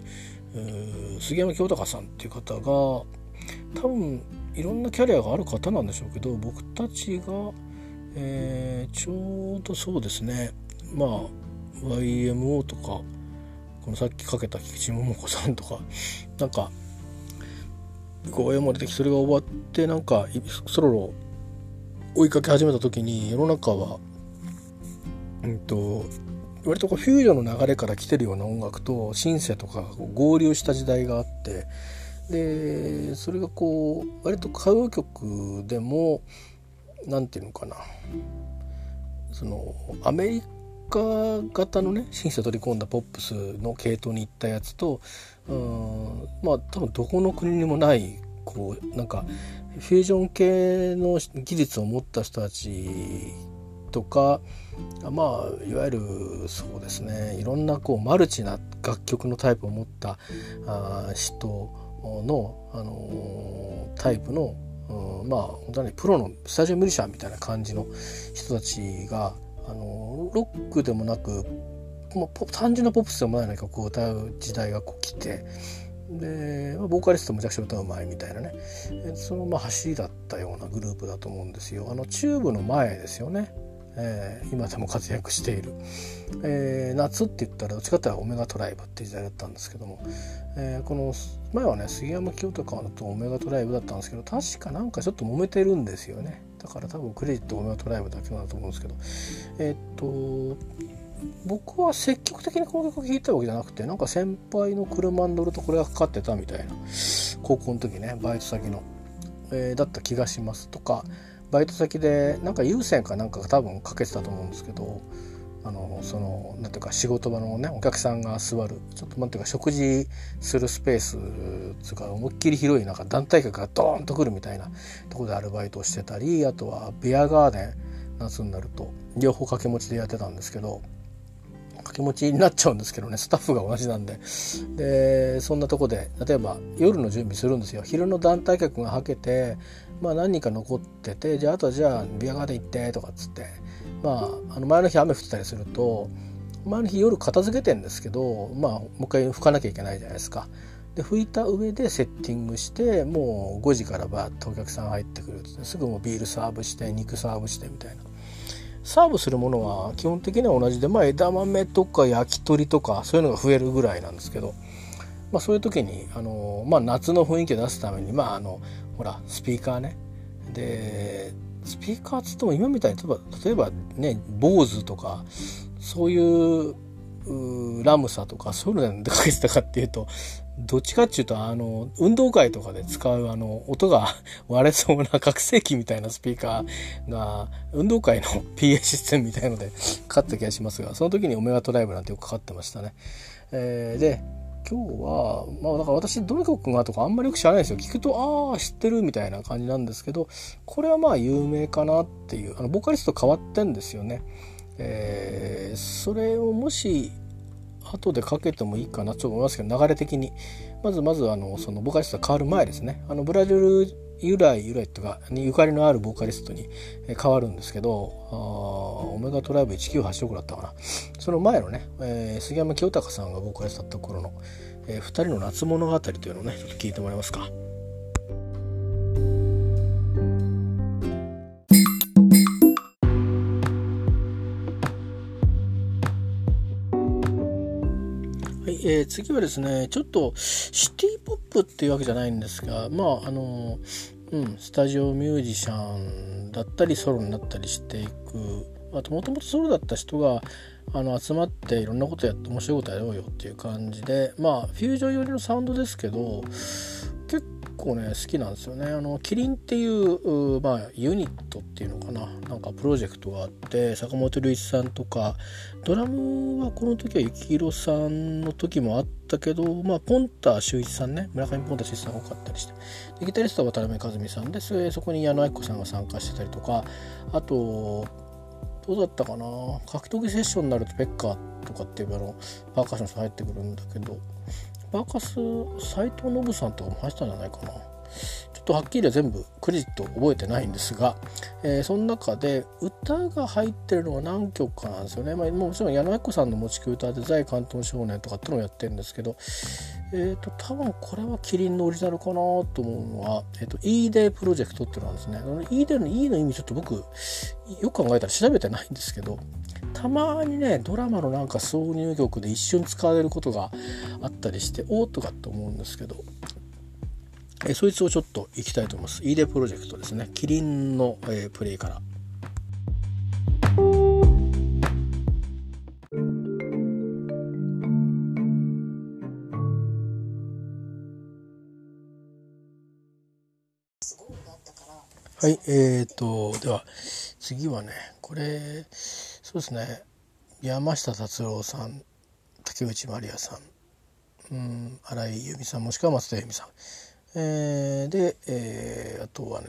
杉山清隆さんっていう方が、多分いろんなキャリアがある方なんでしょうけど、僕たちが、えー、ちょうどそうですね。まあ YMO とかこのさっきかけた菊池桃子さんとかなんかこう絵も出てきてそれが終わってなんかそろそろ追いかけ始めた時に世の中はうんと割とこうフュージョンの流れから来てるような音楽とシンセとか合流した時代があってでそれがこう割と歌謡曲でも何て言うのかな。そのアメリカ型のねシンセ取り込んだポップスの系統に行ったやつとうんまあ多分どこの国にもないこうなんかフュージョン系の技術を持った人たちとかまあいわゆるそうですねいろんなこうマルチな楽曲のタイプを持ったあ人の、あのー、タイプのうん、まあ本当にプロのスタジオミュージシャンみたいな感じの人たちがあのロックでもなくもう単純なポップスでもない曲を歌う時代がこう来てで、まあ、ボーカリストもめちゃくちゃ歌うまいみたいなねそのまあ走りだったようなグループだと思うんですよ。あのチューブの前ですよね。えー、今でも活躍している、えー、夏って言ったらどっちかっていうとオメガトライブっていう時代だったんですけども、えー、この前はね杉山清隆とオメガトライブだったんですけど確かなんかちょっと揉めてるんですよね。だから多分クレジットオメガトライブだけだと思うんですけど。えっと僕は積極的にこの曲聴いたわけじゃなくてなんか先輩の車に乗るとこれがかかってたみたいな。高校の時ねバイト先の、えー、だった気がしますとかバイト先でなんか有線かなんかが多分かけてたと思うんですけどあのそのなんていうか仕事場のねお客さんが座るちょっとなんていうか食事するスペースつうか思いっきり広いなんか団体客がドーンと来るみたいなとこでアルバイトをしてたりあとはビアガーデン夏になると両方掛け持ちでやってたんですけど掛け持ちになっちゃうんですけどねスタッフが同じなんで。でそんなとこで例えば夜の準備するんですよ。昼の団体客がはけてまあ何人か残っててじゃああとはじゃあビアガーデン行ってとかっつってまああの前の日雨降ってたりすると前の日夜片付けてんですけどまあもう一回拭かなきゃいけないじゃないですか。で拭いた上でセッティングしてもう5時からバーッとお客さん入ってくるすぐもうビールサーブして肉サーブしてみたいなサーブするものは基本的には同じで、まあ、枝豆とか焼き鳥とかそういうのが増えるぐらいなんですけど、まあ、そういう時にあの、まあ、夏の雰囲気を出すために、まあ、あのほらスピーカーねでスピーカーっつっても今みたいに例えばね坊主とかそういうラムサとかそういうのでかけてたかっていうとどっちかっていうとあの運動会とかで使うあの音が 割れそうな拡声器みたいなスピーカーが運動会の PA システムみたいのでかかった気がしますがその時にオメガトライブなんてよくかかってましたね。えー、で今日はまあだから私どの曲がとかあんまりよく知らないですよ。聞くとああ知ってるみたいな感じなんですけどこれはまあ有名かなっていうあのボーカリスト変わってんですよね。えー、それをもし後でかけてもいいかなと思いますけど流れ的に。まずまずあのそのボーカリストが変わる前ですね。あのブラジル由来由来とかにゆかりのあるボーカリストに変わるんですけどオメガトライブ1986だったかなその前のね、えー、杉山清隆さんがボーカリストだった頃の「えー、2人の夏物語」というのをねちょっと聞いてもらえますか。えー、次はですねちょっとシティポップっていうわけじゃないんですがまああの、うん、スタジオミュージシャンだったりソロになったりしていく。あともともとソロだった人があの集まっていろんなことやって面白いことやろうよっていう感じでまあフュージョン寄りのサウンドですけど結構ね好きなんですよね。あのキリンっていうまあ、ユニットっていうのかな。なんかプロジェクトがあって坂本龍一さんとかドラムはこの時は幸宏さんの時もあったけど、まあ、ポンタ秀一さんね村上ポンタ秀一さんが多かったりして。ギタリストは渡辺和美さんでそこに矢野愛子さんが参加してたりとか。あとどうだったかな。格闘技セッションになるとペッカーとかっていうあのパーカッションの人入ってくるんだけど。バーカス斎藤信さんとかも入ってたんじゃないかな。ちょっとはっきりは全部クレジット覚えてないんですが、えー、その中で歌が入ってるのは何曲かなんですよね、まあ、もちろん矢野明子さんの持ちき歌で「在関東少年」とかってのをやってるんですけど。えっ、ー、と多分これはキリンのオリジナルかなと思うのは、えーと、E デープロジェクトっていうのなんですね E デーの E の意味ちょっと僕よく考えたら調べてないんですけどたまにねドラマのなんか挿入曲で一瞬使われることがあったりしておおとかって思うんですけどえそいつをちょっといきたいと思います。E デプロジェクトですね。キリンの、えー、プレイから。はい、えーと、では、次はね、これ、そうですね、山下達郎さん、竹内まりやさん、うん、新井由美さん、もしくは松田由美さん。えー、で、えー、あとはね、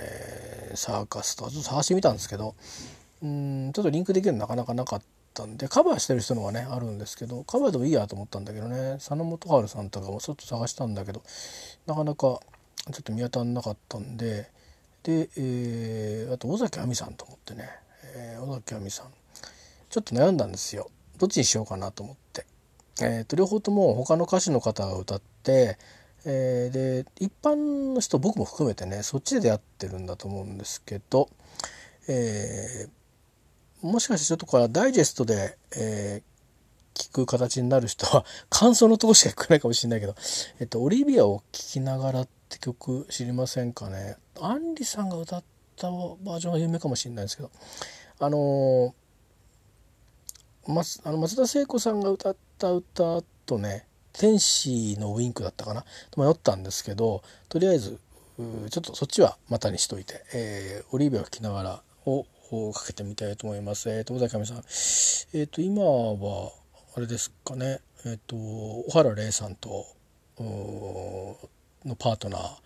サーカスと、ちょっと探してみたんですけど、うん、ちょっとリンクできるのなかなかなかったんで、カバーしてる人のはね、あるんですけど、カバーでもいいやと思ったんだけどね、佐野元春さんとかもちょっと探したんだけど、なかなかちょっと見当たらなかったんで、で、えー、あと尾崎亜美さんと思ってね、えー、尾崎亜美さん。ちょっと悩んだんですよ。どっちにしようかなと思って、えーと、両方とも他の歌手の方が歌って、えー、で一般の人僕も含めてねそっちで出会ってるんだと思うんですけど、えもしかしてちょっとこれはダイジェストで、えー、聞く形になる人は感想のとこしか聞かないかもしれないけど、えっと、オリビアを聴きながらって曲知りませんかね。アンリさんが歌ったバージョンが有名かもしれないですけどあの、松あの松田聖子さんが歌った歌とね「天使のウインク」だったかな？迷ったんですけどとりあえずちょっとそっちはまたにしといて、えー、オリーブを聴きながらをかけてみたいと思います。えっ、ー、と、尾崎上さん。えっ、ー、と、今は、あれですかね、えっ、ー、と、小原玲さんと、のパートナー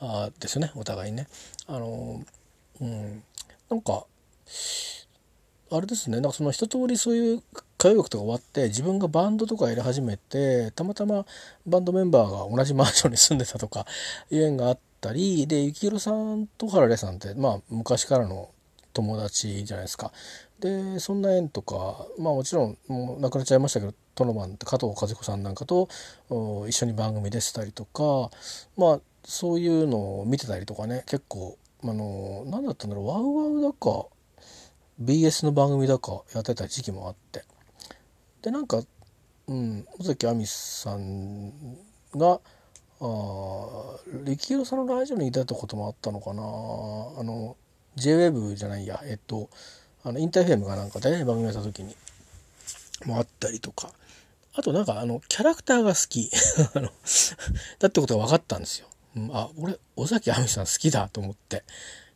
あですね、お互いね。あの、うん、なんか、あれですね、なんかその一通りそういう歌謡曲とか終わって自分がバンドとかやり始めてたまたまバンドメンバーが同じマンションに住んでたとかいう縁があったりで幸宏さんと原玲さんってまあ昔からの友達じゃないですか。でそんな縁とかまあもちろんもう亡くなっちゃいましたけどトノマンって加藤和彦さんなんかと一緒に番組出てたりとかまあそういうのを見てたりとかね結構あの何だったんだろうワウワウだか BS の番組だかやってた時期もあって。でなんかうん尾崎亜美さんがあ力宏さんのラジオにいたこともあったのかな。あの JWEB じゃないやえっとあのインターフェームがなんか大変番組やった時にもあったりとか。あとなんかあのキャラクターが好き。だってことが分かったんですよ。あ俺尾崎亜美さん好きだと思って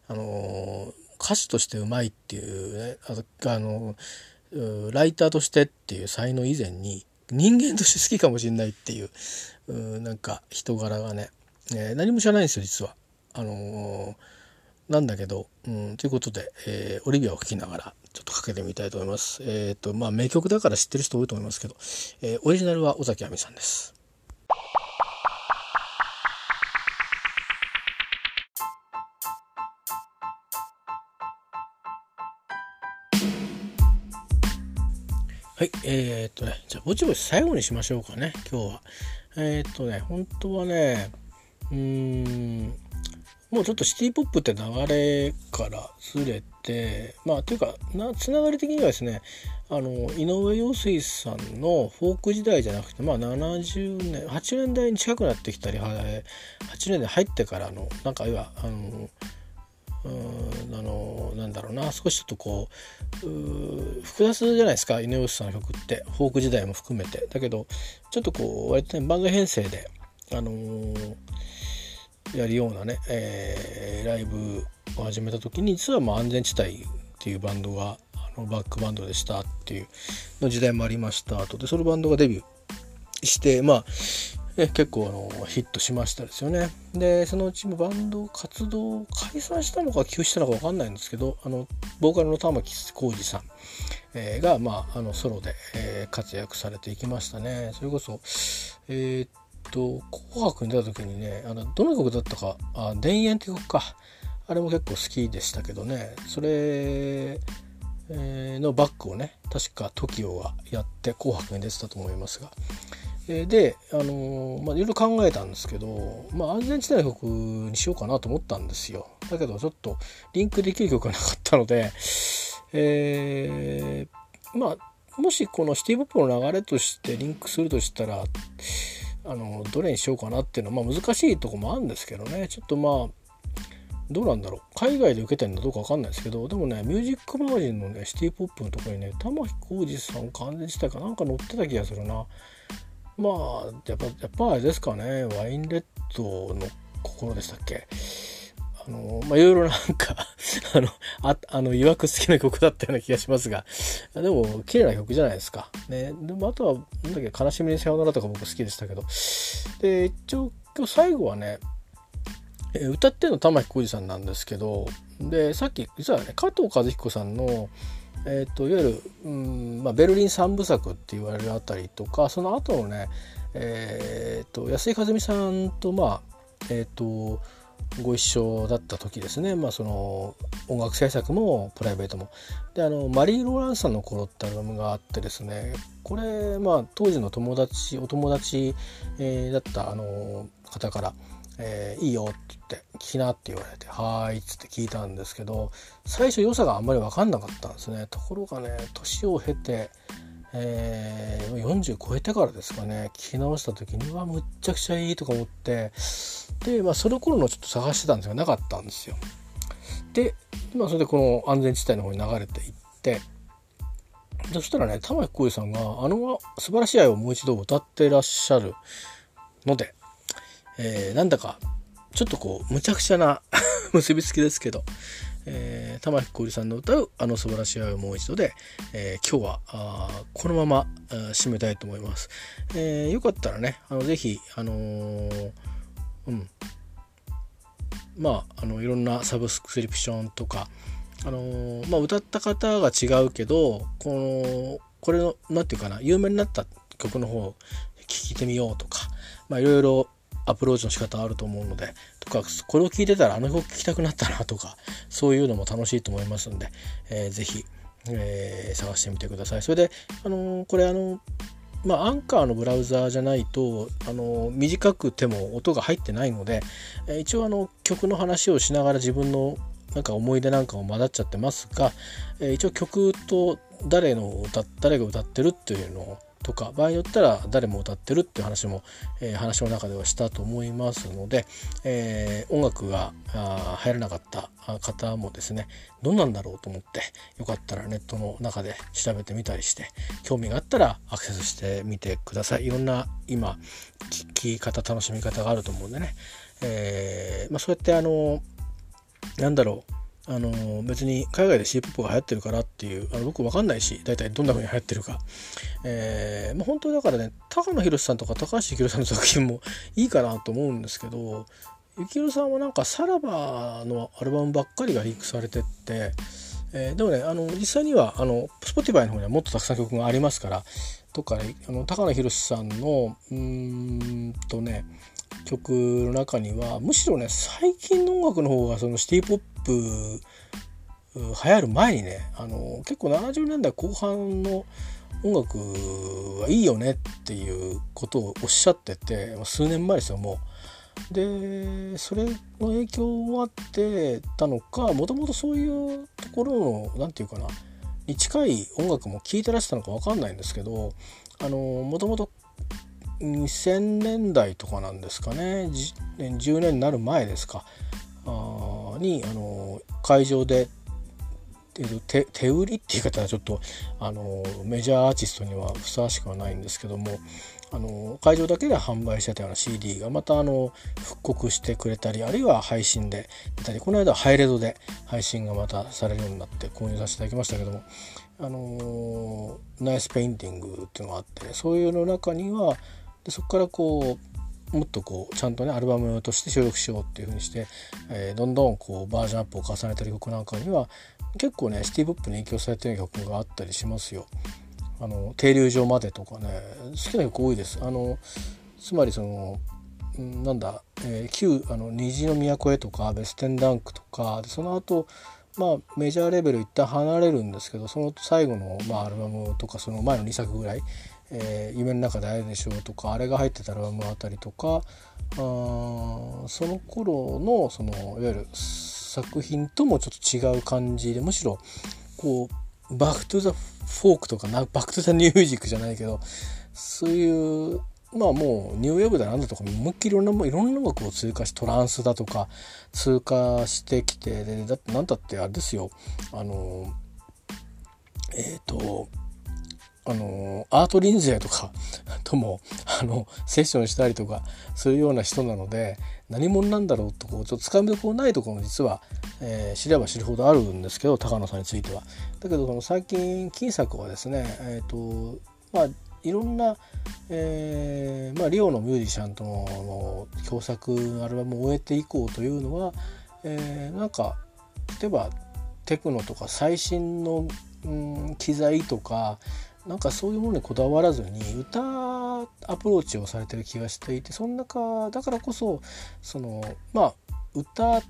あの歌手としてうまいっていうねあのライターとしてっていう才能以前に人間として好きかもしれないっていううなんか人柄がね、え、何も知らないんですよ実は。あのー、なんだけど、うん、ということで、えー、オリビアを聴きながらちょっとかけてみたいと思います。えっ、とまあ名曲だから知ってる人多いと思いますけど、えオリジナルは尾崎亜美さんです。はい、えー、っとね、じゃあ、ぼちぼち最後にしましょうかね、今日は。えー、っとね、本当はね、うーん、もうちょっとシティポップって流れからずれて、まあ、というか、な、つながり的にはですね、あの、井上陽水さんのフォーク時代じゃなくて、まあ、70年、80年代に近くなってきたり、8年代入ってからの、なんか、要は、あの、うんあのなんだろうな。少しちょっとこう複雑じゃないですか。井上さんの曲って。フォーク時代も含めて。だけどちょっとこう割とねバンド編成で、あのー、やるようなね、えー、ライブを始めた時に実はまあ安全地帯っていうバンドがあのバックバンドでしたっていうの時代もありました。とでそのバンドがデビューしてまあえ結構あのヒットしましたですよね。でそのうちバンド活動を解散したのか休止したのか分かんないんですけどあのボーカルの玉木浩二さん、えー、が、まあ、あのソロで、えー、活躍されていきましたね。それこそえー、っと「紅白」に出た時にねあのどの曲だったか「あ田園」って曲かあれも結構好きでしたけどねそれのバックをね確か TOKIO がやって「紅白」に出てたと思いますが。で、あの、まあ、いろいろ考えたんですけど、まあ、安全地帯の曲にしようかなと思ったんですよ。だけど、ちょっとリンクできる曲がなかったので、えー、まあ、もしこのシティポップの流れとしてリンクするとしたら、あの、どれにしようかなっていうのは、まあ、難しいとこもあるんですけどね、ちょっとまあ、どうなんだろう。海外で受けてるのどうか分かんないですけどでもねミュージックマガジンのねシティポップのとこにね玉置浩二さん完全地帯かなんか載ってた気がするな。まあやっぱやっぱあれですかね。ワインレッドの心でしたっけ？あのまあいろいろなんか あのああの曰く好きな曲だったような気がしますが。でも綺麗な曲じゃないですか。ね。でもあとはなんだっけ悲しみにさよならとか僕好きでしたけど。で一応今日最後はね歌ってるの玉置浩二さんなんですけど。でさっき実はね加藤和彦さんのえーと、いわゆる、うんまあ、ベルリン三部作って言われるあたりとかその後のね、えーと、安井和美さんとまあえっ、ー、とご一緒だった時ですね、まあ、その音楽制作もプライベートも。であのマリー・ローランさんの頃ってアルバムがあってですねこれ、まあ、当時の友達お友達、えー、だったあの方からえー、いいよって言って聞きなって言われてはいっつって聞いたんですけど最初良さがあんまり分かんなかったんですねところがね年を経てえー、40超えてからですかね聞き直した時にはむっちゃくちゃいいとか思ってで、まあ、その頃のちょっと探してたんですがなかったんですよ。で、まあ、それでこの安全地帯の方に流れていってそしたらね玉置浩二さんがあの素晴らしい愛をもう一度歌ってらっしゃるので、えー、なんだかちょっとこうむちゃくちゃな 結びつきですけどえー、玉置浩二さんの歌う「あの素晴らしい愛をもう一度で」えー、今日はあこのまま締めたいと思います。えー、よかったらねあのぜひあのー、うんまああのいろんなサブスクリプションとかあの、まあ、歌った方が違うけどこのこれの何て言うかな有名になった曲の方聴いてみようとかまあいろいろアプローチの仕方あると思うのでとかこれを聞いてたらあの曲聴きたくなったなとかそういうのも楽しいと思いますんで、えー、ぜひ、えー、探してみてください。それで、あのー、これあのまあ、アンカーのブラウザーじゃないとあの短くても音が入ってないので、えー、一応あの曲の話をしながら自分のなんか思い出なんかも混ざっちゃってますが、えー、一応曲と誰の歌誰が歌ってるっていうのをとか場合によったら誰も歌ってるっていう話も、えー、話の中ではしたと思いますので、えー、音楽が入らなかった方もですねどんなんだろうと思ってよかったらネットの中で調べてみたりして興味があったらアクセスしてみてください。いろんな今聞き方楽しみ方があると思うんでね、えーまあ、そうやってあのなんだろうあの別に海外で C ポップが流行ってるからっていうあの僕分かんないし大体どんな風に流行ってるか、えーまあ、本当だからね高野宏さんとか高橋幸宏さんの作品もいいかなと思うんですけど幸宏さんはなんかさらばのアルバムばっかりがリークされてって、えー、でもねあの実際にはあの Spotify の方にはもっとたくさん曲がありますからとか、ね、あの高野宏さんのうんとね曲の中にはむしろね最近の音楽の方がそのシティ・ポップ流行る前にねあの結構70年代後半の音楽はいいよねっていうことをおっしゃってて数年前ですよもう。でそれの影響もあってたのかもともとそういうところの何て言うかなに近い音楽も聴いてらしたのか分かんないんですけどもともと2000年代とかなんですかね。10年になる前ですか。あにあの会場で手手売りっていう方はちょっとあのメジャーアーティストにはふさわしくはないんですけどもあの会場だけで販売してたような CD がまたあの復刻してくれたりあるいは配信で出たりこの間ハイレドで配信がまたされるようになって購入させていただきましたけどもあのナイスペインティングっていうのがあって、そういうの中にはでそこからこうもっとこうちゃんとねアルバムとして収録しようっていう風にして、えー、どんどんこうバージョンアップを重ねてる曲なんかには結構ねシティ・ポップに影響されてる曲があったりしますよ。あの停留所までとかね好きな曲多いです。あのつまりそのなんだ、えー、旧あの虹の都へとかベステンダンクとかでその後まあメジャーレベル一旦離れるんですけどその最後の、まあ、アルバムとかその前の2作ぐらいえー、夢の中で会えるでしょうとかあれが入ってたアルバムあたりとかあその頃のそのいわゆる作品ともちょっと違う感じでむしろこうバック・トゥ・ザ・フォークとかバック・トゥ・ザ・ミュージックじゃないけどそういうまあもうニューウェーブだなんだとか思いっきりいろんないろんな音楽を通過しトランスだとか通過してきてでだって何だってあれですよあのえっ、ー、とあのアートリンゼとか ともあのセッションしたりとかするような人なので何者なんだろうとこうちょっとつかみどころないところも実は、えー、知れば知るほどあるんですけど高野さんについては。だけどその最近金作はですねえっ、ー、とまあいろんな、えーまあ、リオのミュージシャンとの共作アルバムを終えていこうというのは、えー、なんか例えばテクノとか最新の、うん、機材とかなんかそういうものにこだわらずに歌アプローチをされてる気がしていてその中だからこそそのまあ歌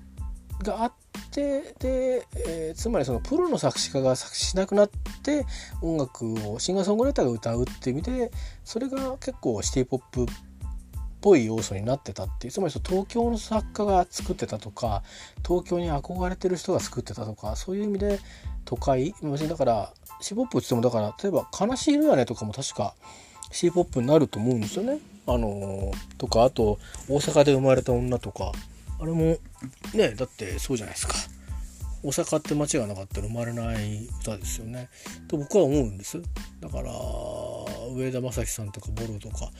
があってで、えー、つまりそのプロの作詞家が作詞しなくなって音楽をシンガーソングライターが歌うっていう意味でそれが結構シティ・ポップっぽい要素になってたっていうつまりその東京の作家が作ってたとか東京に憧れてる人が作ってたとかそういう意味で都会別にだからシーポップって言ってもだから例えば「悲しい色やね」とかも確かシーポップになると思うんですよね。あのとかあと大阪で生まれた女とかあれもねだってそうじゃないですか。大阪って街がなかったら生まれない歌ですよね。と僕は思うんです。だから上田正樹さんとかボロとか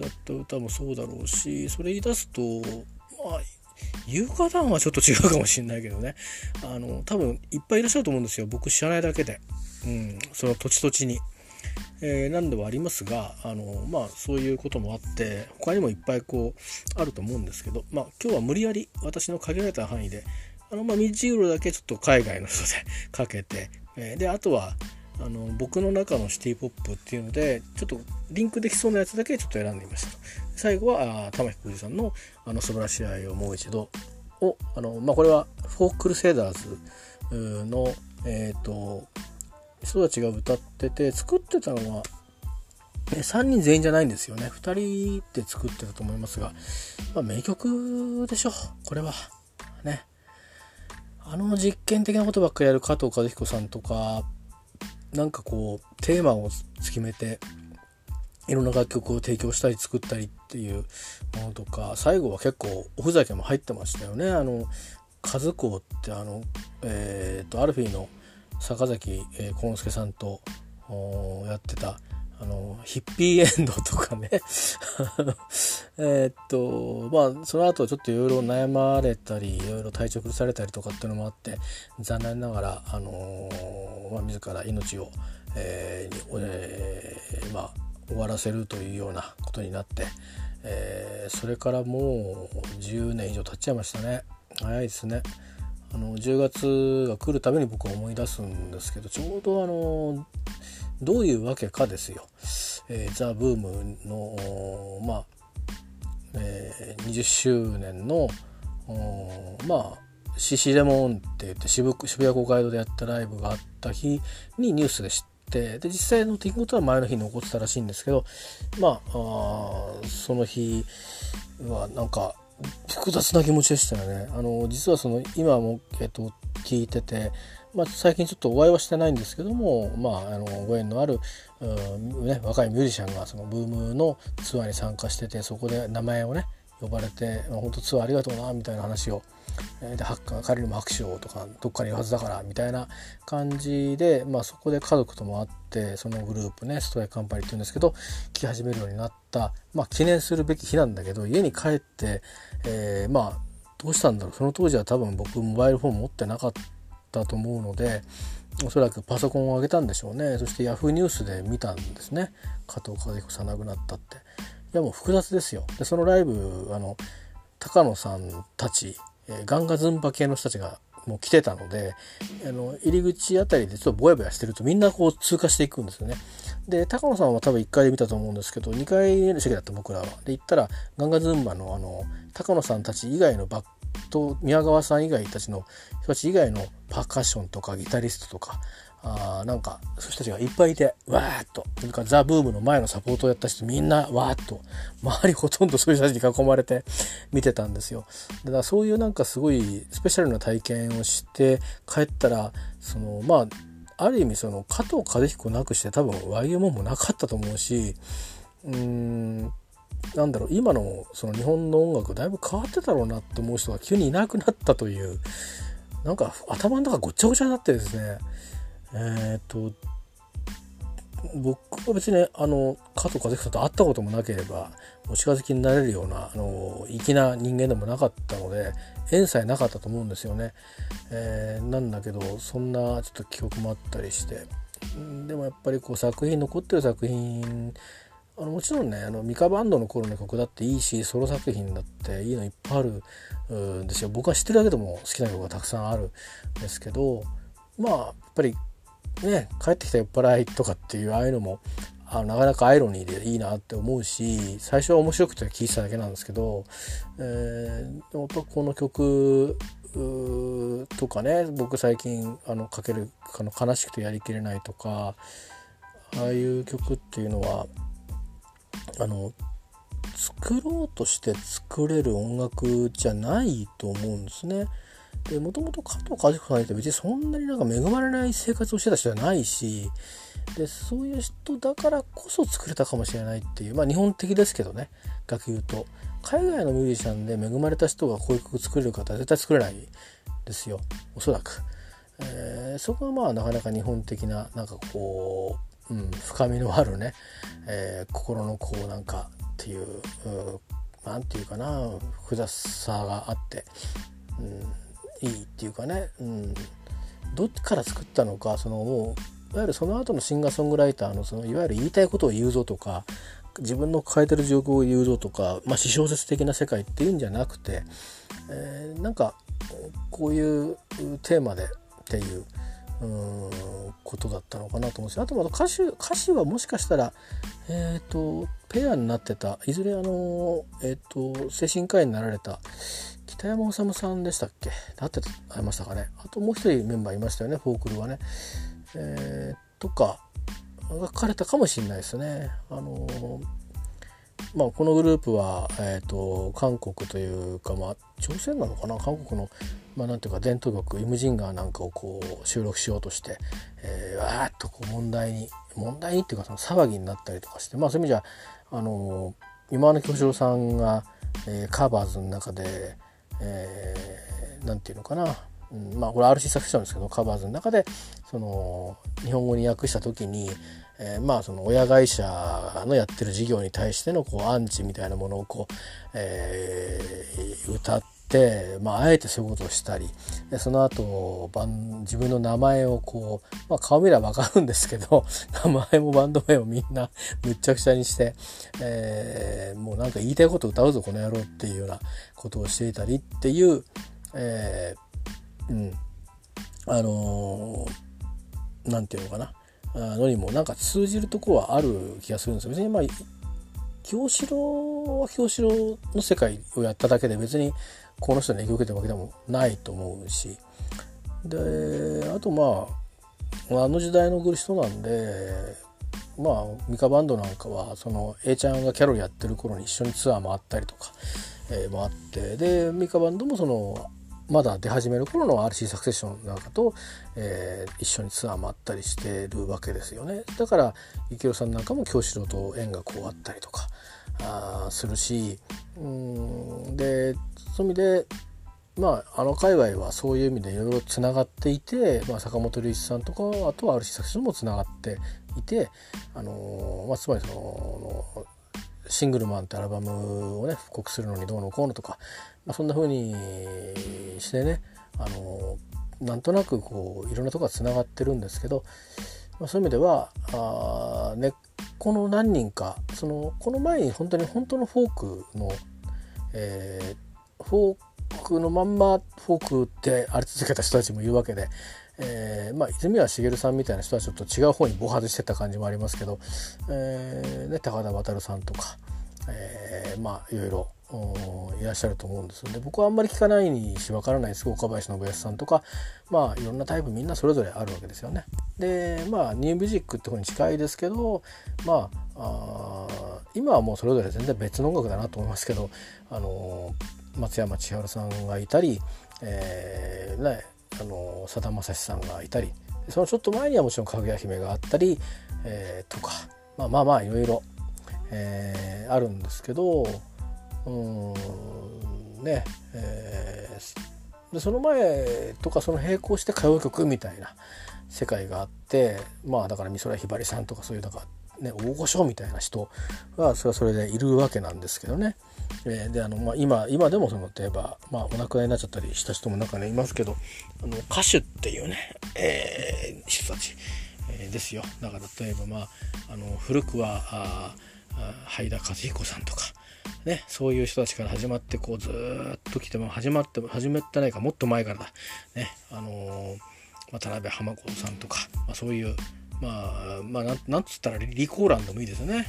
だった歌もそうだろうしそれ言い出すとまあ優香団はちょっと違うかもしれないけどねあの多分いっぱいいらっしゃると思うんですよ僕知らないだけで、うん、その土地土地に。えー、何ではありますがあの、まあ、そういうこともあって他にもいっぱいこうあると思うんですけど、まあ、今日は無理やり私の限られた範囲であの、まあ、ミジユーロだけちょっと海外の人で かけて、えー、であとはあの僕の中のシティポップっていうのでちょっとリンクできそうなやつだけちょっと選んでみました。最後は玉置浩二さんの「あの素晴らしい愛をもう一度を」あのまあ、これはフォークルセイダーズのえっ、ー、と人たちが歌ってて作ってたのは3人全員じゃないんですよね。2人で作ってたと思いますが、まあ、名曲でしょ。これは。ね。あの実験的なことばっかりやる加藤和彦さんとかなんかこうテーマを決めていろんな楽曲を提供したり作ったりっていうものとか最後は結構おふざけも入ってましたよね。あの和光ってあのえっ、ー、とアルフィーの坂崎幸之助さんとやってたあのヒッピーエンドとかね えっとまあその後ちょっといろいろ悩まれたりいろいろ体調崩されたりとかっていうのもあって残念ながら、あのー、まあ、自ら命を、えーえー、まあ、終わらせるというようなことになって、えそれからもう10年以上経っちゃいましたね早いですね。あの10月が来るために僕は思い出すんですけどちょうどあのどういうわけかですよ。えー、ザ・ブームのまあ、えー、20周年のまあシシレモンって言って渋渋谷公会堂でやったライブがあった日にニュースで知ってで実際の出来事は前の日に起こってたらしいんですけどまあその日はなんか複雑な気持ちでしたよね。あの実はその今も、えっと、聞いてて、まあ、最近ちょっとお会いはしてないんですけども、まあ、あのご縁のある、ね、若いミュージシャンがそのブームのツアーに参加しててそこで名前をね呼ばれて「本当ツアーありがとうな」みたいな話をでハッカー彼にも拍手をとかどっかにいるはずだからみたいな感じで、まあ、そこで家族とも会ってそのグループねストライクカンパニーっていうんですけど聴き始めるようになった、まあ、記念するべき日なんだけど家に帰って、えー、まあどうしたんだろう。その当時は多分僕モバイルフォン持ってなかったと思うのでおそらくパソコンを上げたんでしょうね。そして Yahoo ニュースで見たんですね。加藤和彦さん亡くなったって。いやもう複雑ですよ。でそのライブあの高野さんたちえガンガズンバ系の人たちがもう来てたのであの入り口あたりでちょっとぼやぼやしてるとみんなこう通過していくんですよね。で高野さんは多分1回で見たと思うんですけど2階の席だった僕らは。で行ったらガンガズンバのあの高野さんたち以外のバッと宮川さん以外たちの人たち以外のパーカッションとかギタリストとかあなんかそういう人たちがいっぱいいてわーっと。それからザ・ブームの前のサポートをやった人みんなわーっと。周りほとんどそういう人たちに囲まれて見てたんですよ。だからそういうなんかすごいスペシャルな体験をして帰ったらそのまあある意味その加藤和彦なくして多分 YMO もなかったと思うしうーんなんだろう今のその日本の音楽だいぶ変わってたろうなって思う人が急にいなくなったというなんか頭の中ごちゃごちゃになってですね。えっ、と僕は別にあの加藤和彦さんと会ったこともなければお近づきになれるようなあの粋な人間でもなかったので縁さえなかったと思うんですよね。えー、なんだけどそんなちょっと記憶もあったりしてでもやっぱりこう作品残ってる作品あのもちろんねあのミカバンドの頃の曲だっていいしソロ作品だっていいのいっぱいあるんですよ僕は知ってるだけでも好きな曲がたくさんあるんですけどまあやっぱりね帰ってきた酔っ払いとかっていうああいうのもあなかなかアイロニーでいいなって思うし最初は面白くて聴いてただけなんですけど、えー、やっぱこの曲とかね僕最近あのかけるあの悲しくてやりきれないとかああいう曲っていうのはあの作ろうとして作れる音楽じゃないと思うんですね。でもともと加藤和彦さんって別にそんなになんか恵まれない生活をしてた人じゃないしでそういう人だからこそ作れたかもしれないっていうまあ日本的ですけどね楽言うと。海外のミュージシャンで恵まれた人がこういう曲作れる方は絶対作れないですよ。おそらく、えー、そこはまあなかなか日本的ななんかこう、うん、深みのあるね、えー、心のこうなんかっていう何て言うかな複雑さがあって、うん、いいっていうかね、うん、どっちから作ったのかそのもういわゆるその後のシンガーソングライターのそのいわゆる言いたいことを言うぞとか自分の抱えてる状況を言うぞとか、まあ、私小説的な世界っていうんじゃなくて、えー、なんかこういうテーマでっていううんことだったのかなと思うんですあと歌詞歌詞はもしかしたらえっ、ー、とペアになってたいずれあのえっ、ー、と精神科医になられた北山治さんでしたっけ？なってありましたかね？あともう一人メンバーいましたよねフォークルはね。えー、とか書かれたかもしれないですね。あのまあ、このグループは、えーと、韓国というか、まあ、朝鮮なのかな？韓国の、まあ、なんていうか伝統曲「イムジンガー」なんかをこう収録しようとして、えー、わーっとこう問題に問題にっていうかその騒ぎになったりとかして、まあ、そういう意味じゃあの今の京志郎さんが、えー、カバーズの中で、えー、ていうのかな。うん、まあこれ RC 作詞したんですけどカバーズの中でその日本語に訳した時に、えー、まあその親会社のやってる事業に対してのこうアンチみたいなものをこう、えー、歌って、まあ、あえてそういうことをしたりでその後自分の名前をこう、まあ、顔見れば分かるんですけど 名前もバンド名もみんな むっちゃくちゃにして、えー、もうなんか言いたいこと歌うぞこの野郎っていうようなことをしていたりっていう、えーうん、あのー、なんていうのかな。のにもなんか通じるとこはある気がするんですよ。別にまあ京志郎は京志郎の世界をやっただけで別にこの人に影響を受けてるわけでもないと思うし。であとまああの時代の人なんでまあミカバンドなんかはその A ちゃんがキャロルやってる頃に一緒にツアー回ったりとか、えー、もあってでミカバンドもそのまだ出始める頃の RC サクセッションなんかと、えー、一緒にツアーもあったりしてるわけですよね。だから池尾さんなんかも京志郎と縁がこうあったりとかあするしうんでそういう意味でまああの界隈はそういう意味でいろいろつながっていて、まあ、坂本龍一さんとかあとは RC サクセッションもつながっていて、あのー、まあ、つまりそのシングルマンってアルバムをね復刻するのにどうのこうのとか、まあ、そんな風にしてねあのなんとなくこういろんなとこがつながってるんですけど、まあ、そういう意味ではあ根っこの何人かそのこの前に本当に本当のフォークの、えー、フォークのまんまフォークってあり続けた人たちもいるわけで、えー、まあ、泉谷しげるさんみたいな人はちょっと違う方に暴発してた感じもありますけど、えーね、高田渉さんとか、え、まあいろいろいらっしゃると思うんですよね僕はあんまり聞かないにし分からないです岡林信康さんとかまあいろんなタイプみんなそれぞれあるわけですよね。でまあニューミュージックって方に近いですけどまあ今はもうそれぞれ全然別の音楽だなと思いますけどあの松山千春さんがいたり、えーね、あのさだまさしさんがいたりそのちょっと前にはもちろんかぐや姫があったり、えー、とかまあまあまあいろいろ、えー、あるんですけどうんねえー、でその前とかその並行して歌謡曲みたいな世界があってまあだから美空ひばりさんとかそういうだかね大御所みたいな人はそれはそれでいるわけなんですけどね。えー、であの、まあ、今今でもその例えば、まあ、お亡くなりになっちゃったりした人も中にいますけどあの歌手っていうね、えー、人たち、えー、ですよだから例えば、まあ、あの古くはあ灰田和彦さんとか、ね、そういう人たちから始まってこうずっと来ても始まって始めてないかもっと前からだ、ねあの渡辺浜子さんとか、まあ、そういうまあまあななんつったらリコーランでもいいですよね。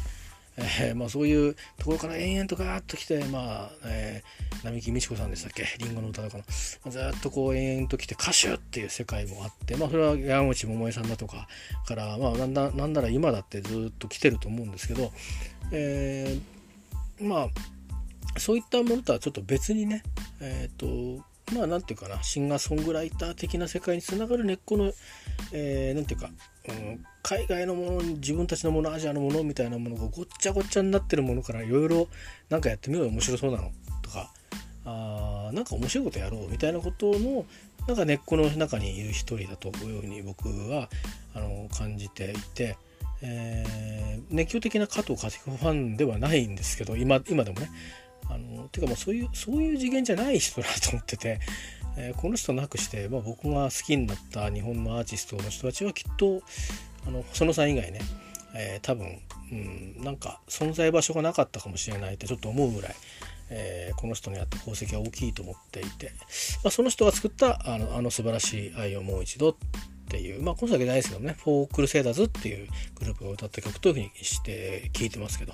えー、まあ、そういうところから延々とガーッと来て、まあえー、並木美智子さんでしたっけ？りんごの歌とかの、まあ、ずっとこう延々と来て歌手っていう世界もあって、まあ、それは山口百恵さんだとかから、まあ、なんだなんなら今だってずっと来てると思うんですけど、えまあそういったものとはちょっと別にねえっ、ー、とまあなんていうかなシンガーソングライター的な世界につながる根っこの、えー、ていうか、うん、海外のもの自分たちのものアジアのものみたいなものがごっちゃごっちゃになってるものからいろいろなんかやってみようよ面白そうなのとかあなんか面白いことやろうみたいなことのなんか根っこの中にいる一人だというふうに僕はあの感じていて。えー、熱狂的な加藤和彦ファンではないんですけど今今でもねあのていうかもうそういうそういう次元じゃない人だと思ってて、えー、この人なくして、まあ、僕が好きになった日本のアーティストの人たちはきっとあの細野さん以外ね、えー、多分、うん、なんか存在場所がなかったかもしれないってちょっと思うぐらい、えー、この人にあった功績は大きいと思っていて、まあ、その人が作ったあのあの素晴らしい愛をもう一度っていう、まあ、この人だけじゃないですけどね、フォークルセイダーズっていうグループが歌った曲というふうにして聴いてますけど、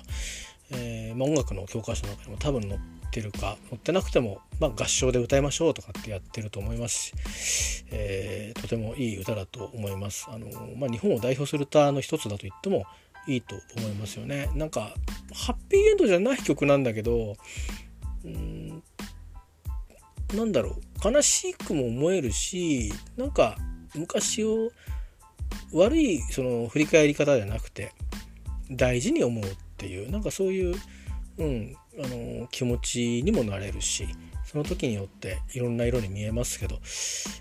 えーまあ、音楽の教科書の中にも多分載ってるか載ってなくても、まあ、合唱で歌いましょうとかってやってると思いますし、えー、とてもいい歌だと思います。あのまあ、日本を代表する歌の一つだと言ってもいいと思いますよね。なんかハッピーエンドじゃない曲なんだけどうんなんだろう悲しくも思えるしなんか昔を悪いその振り返り方じゃなくて大事に思うっていうなんかそういう、うん、あの気持ちにもなれるしその時によっていろんな色に見えますけど、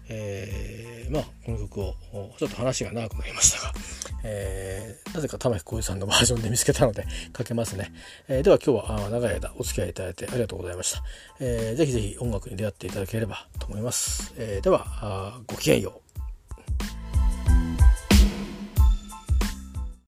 えー、まあこの曲をちょっと話が長くなりましたが、えー、なぜか玉置浩二さんのバージョンで見つけたのでかけますね、えー、では今日は長い間お付き合いいただいてありがとうございました、えー、ぜひぜひ音楽に出会っていただければと思います、えー、ではごきげんよう。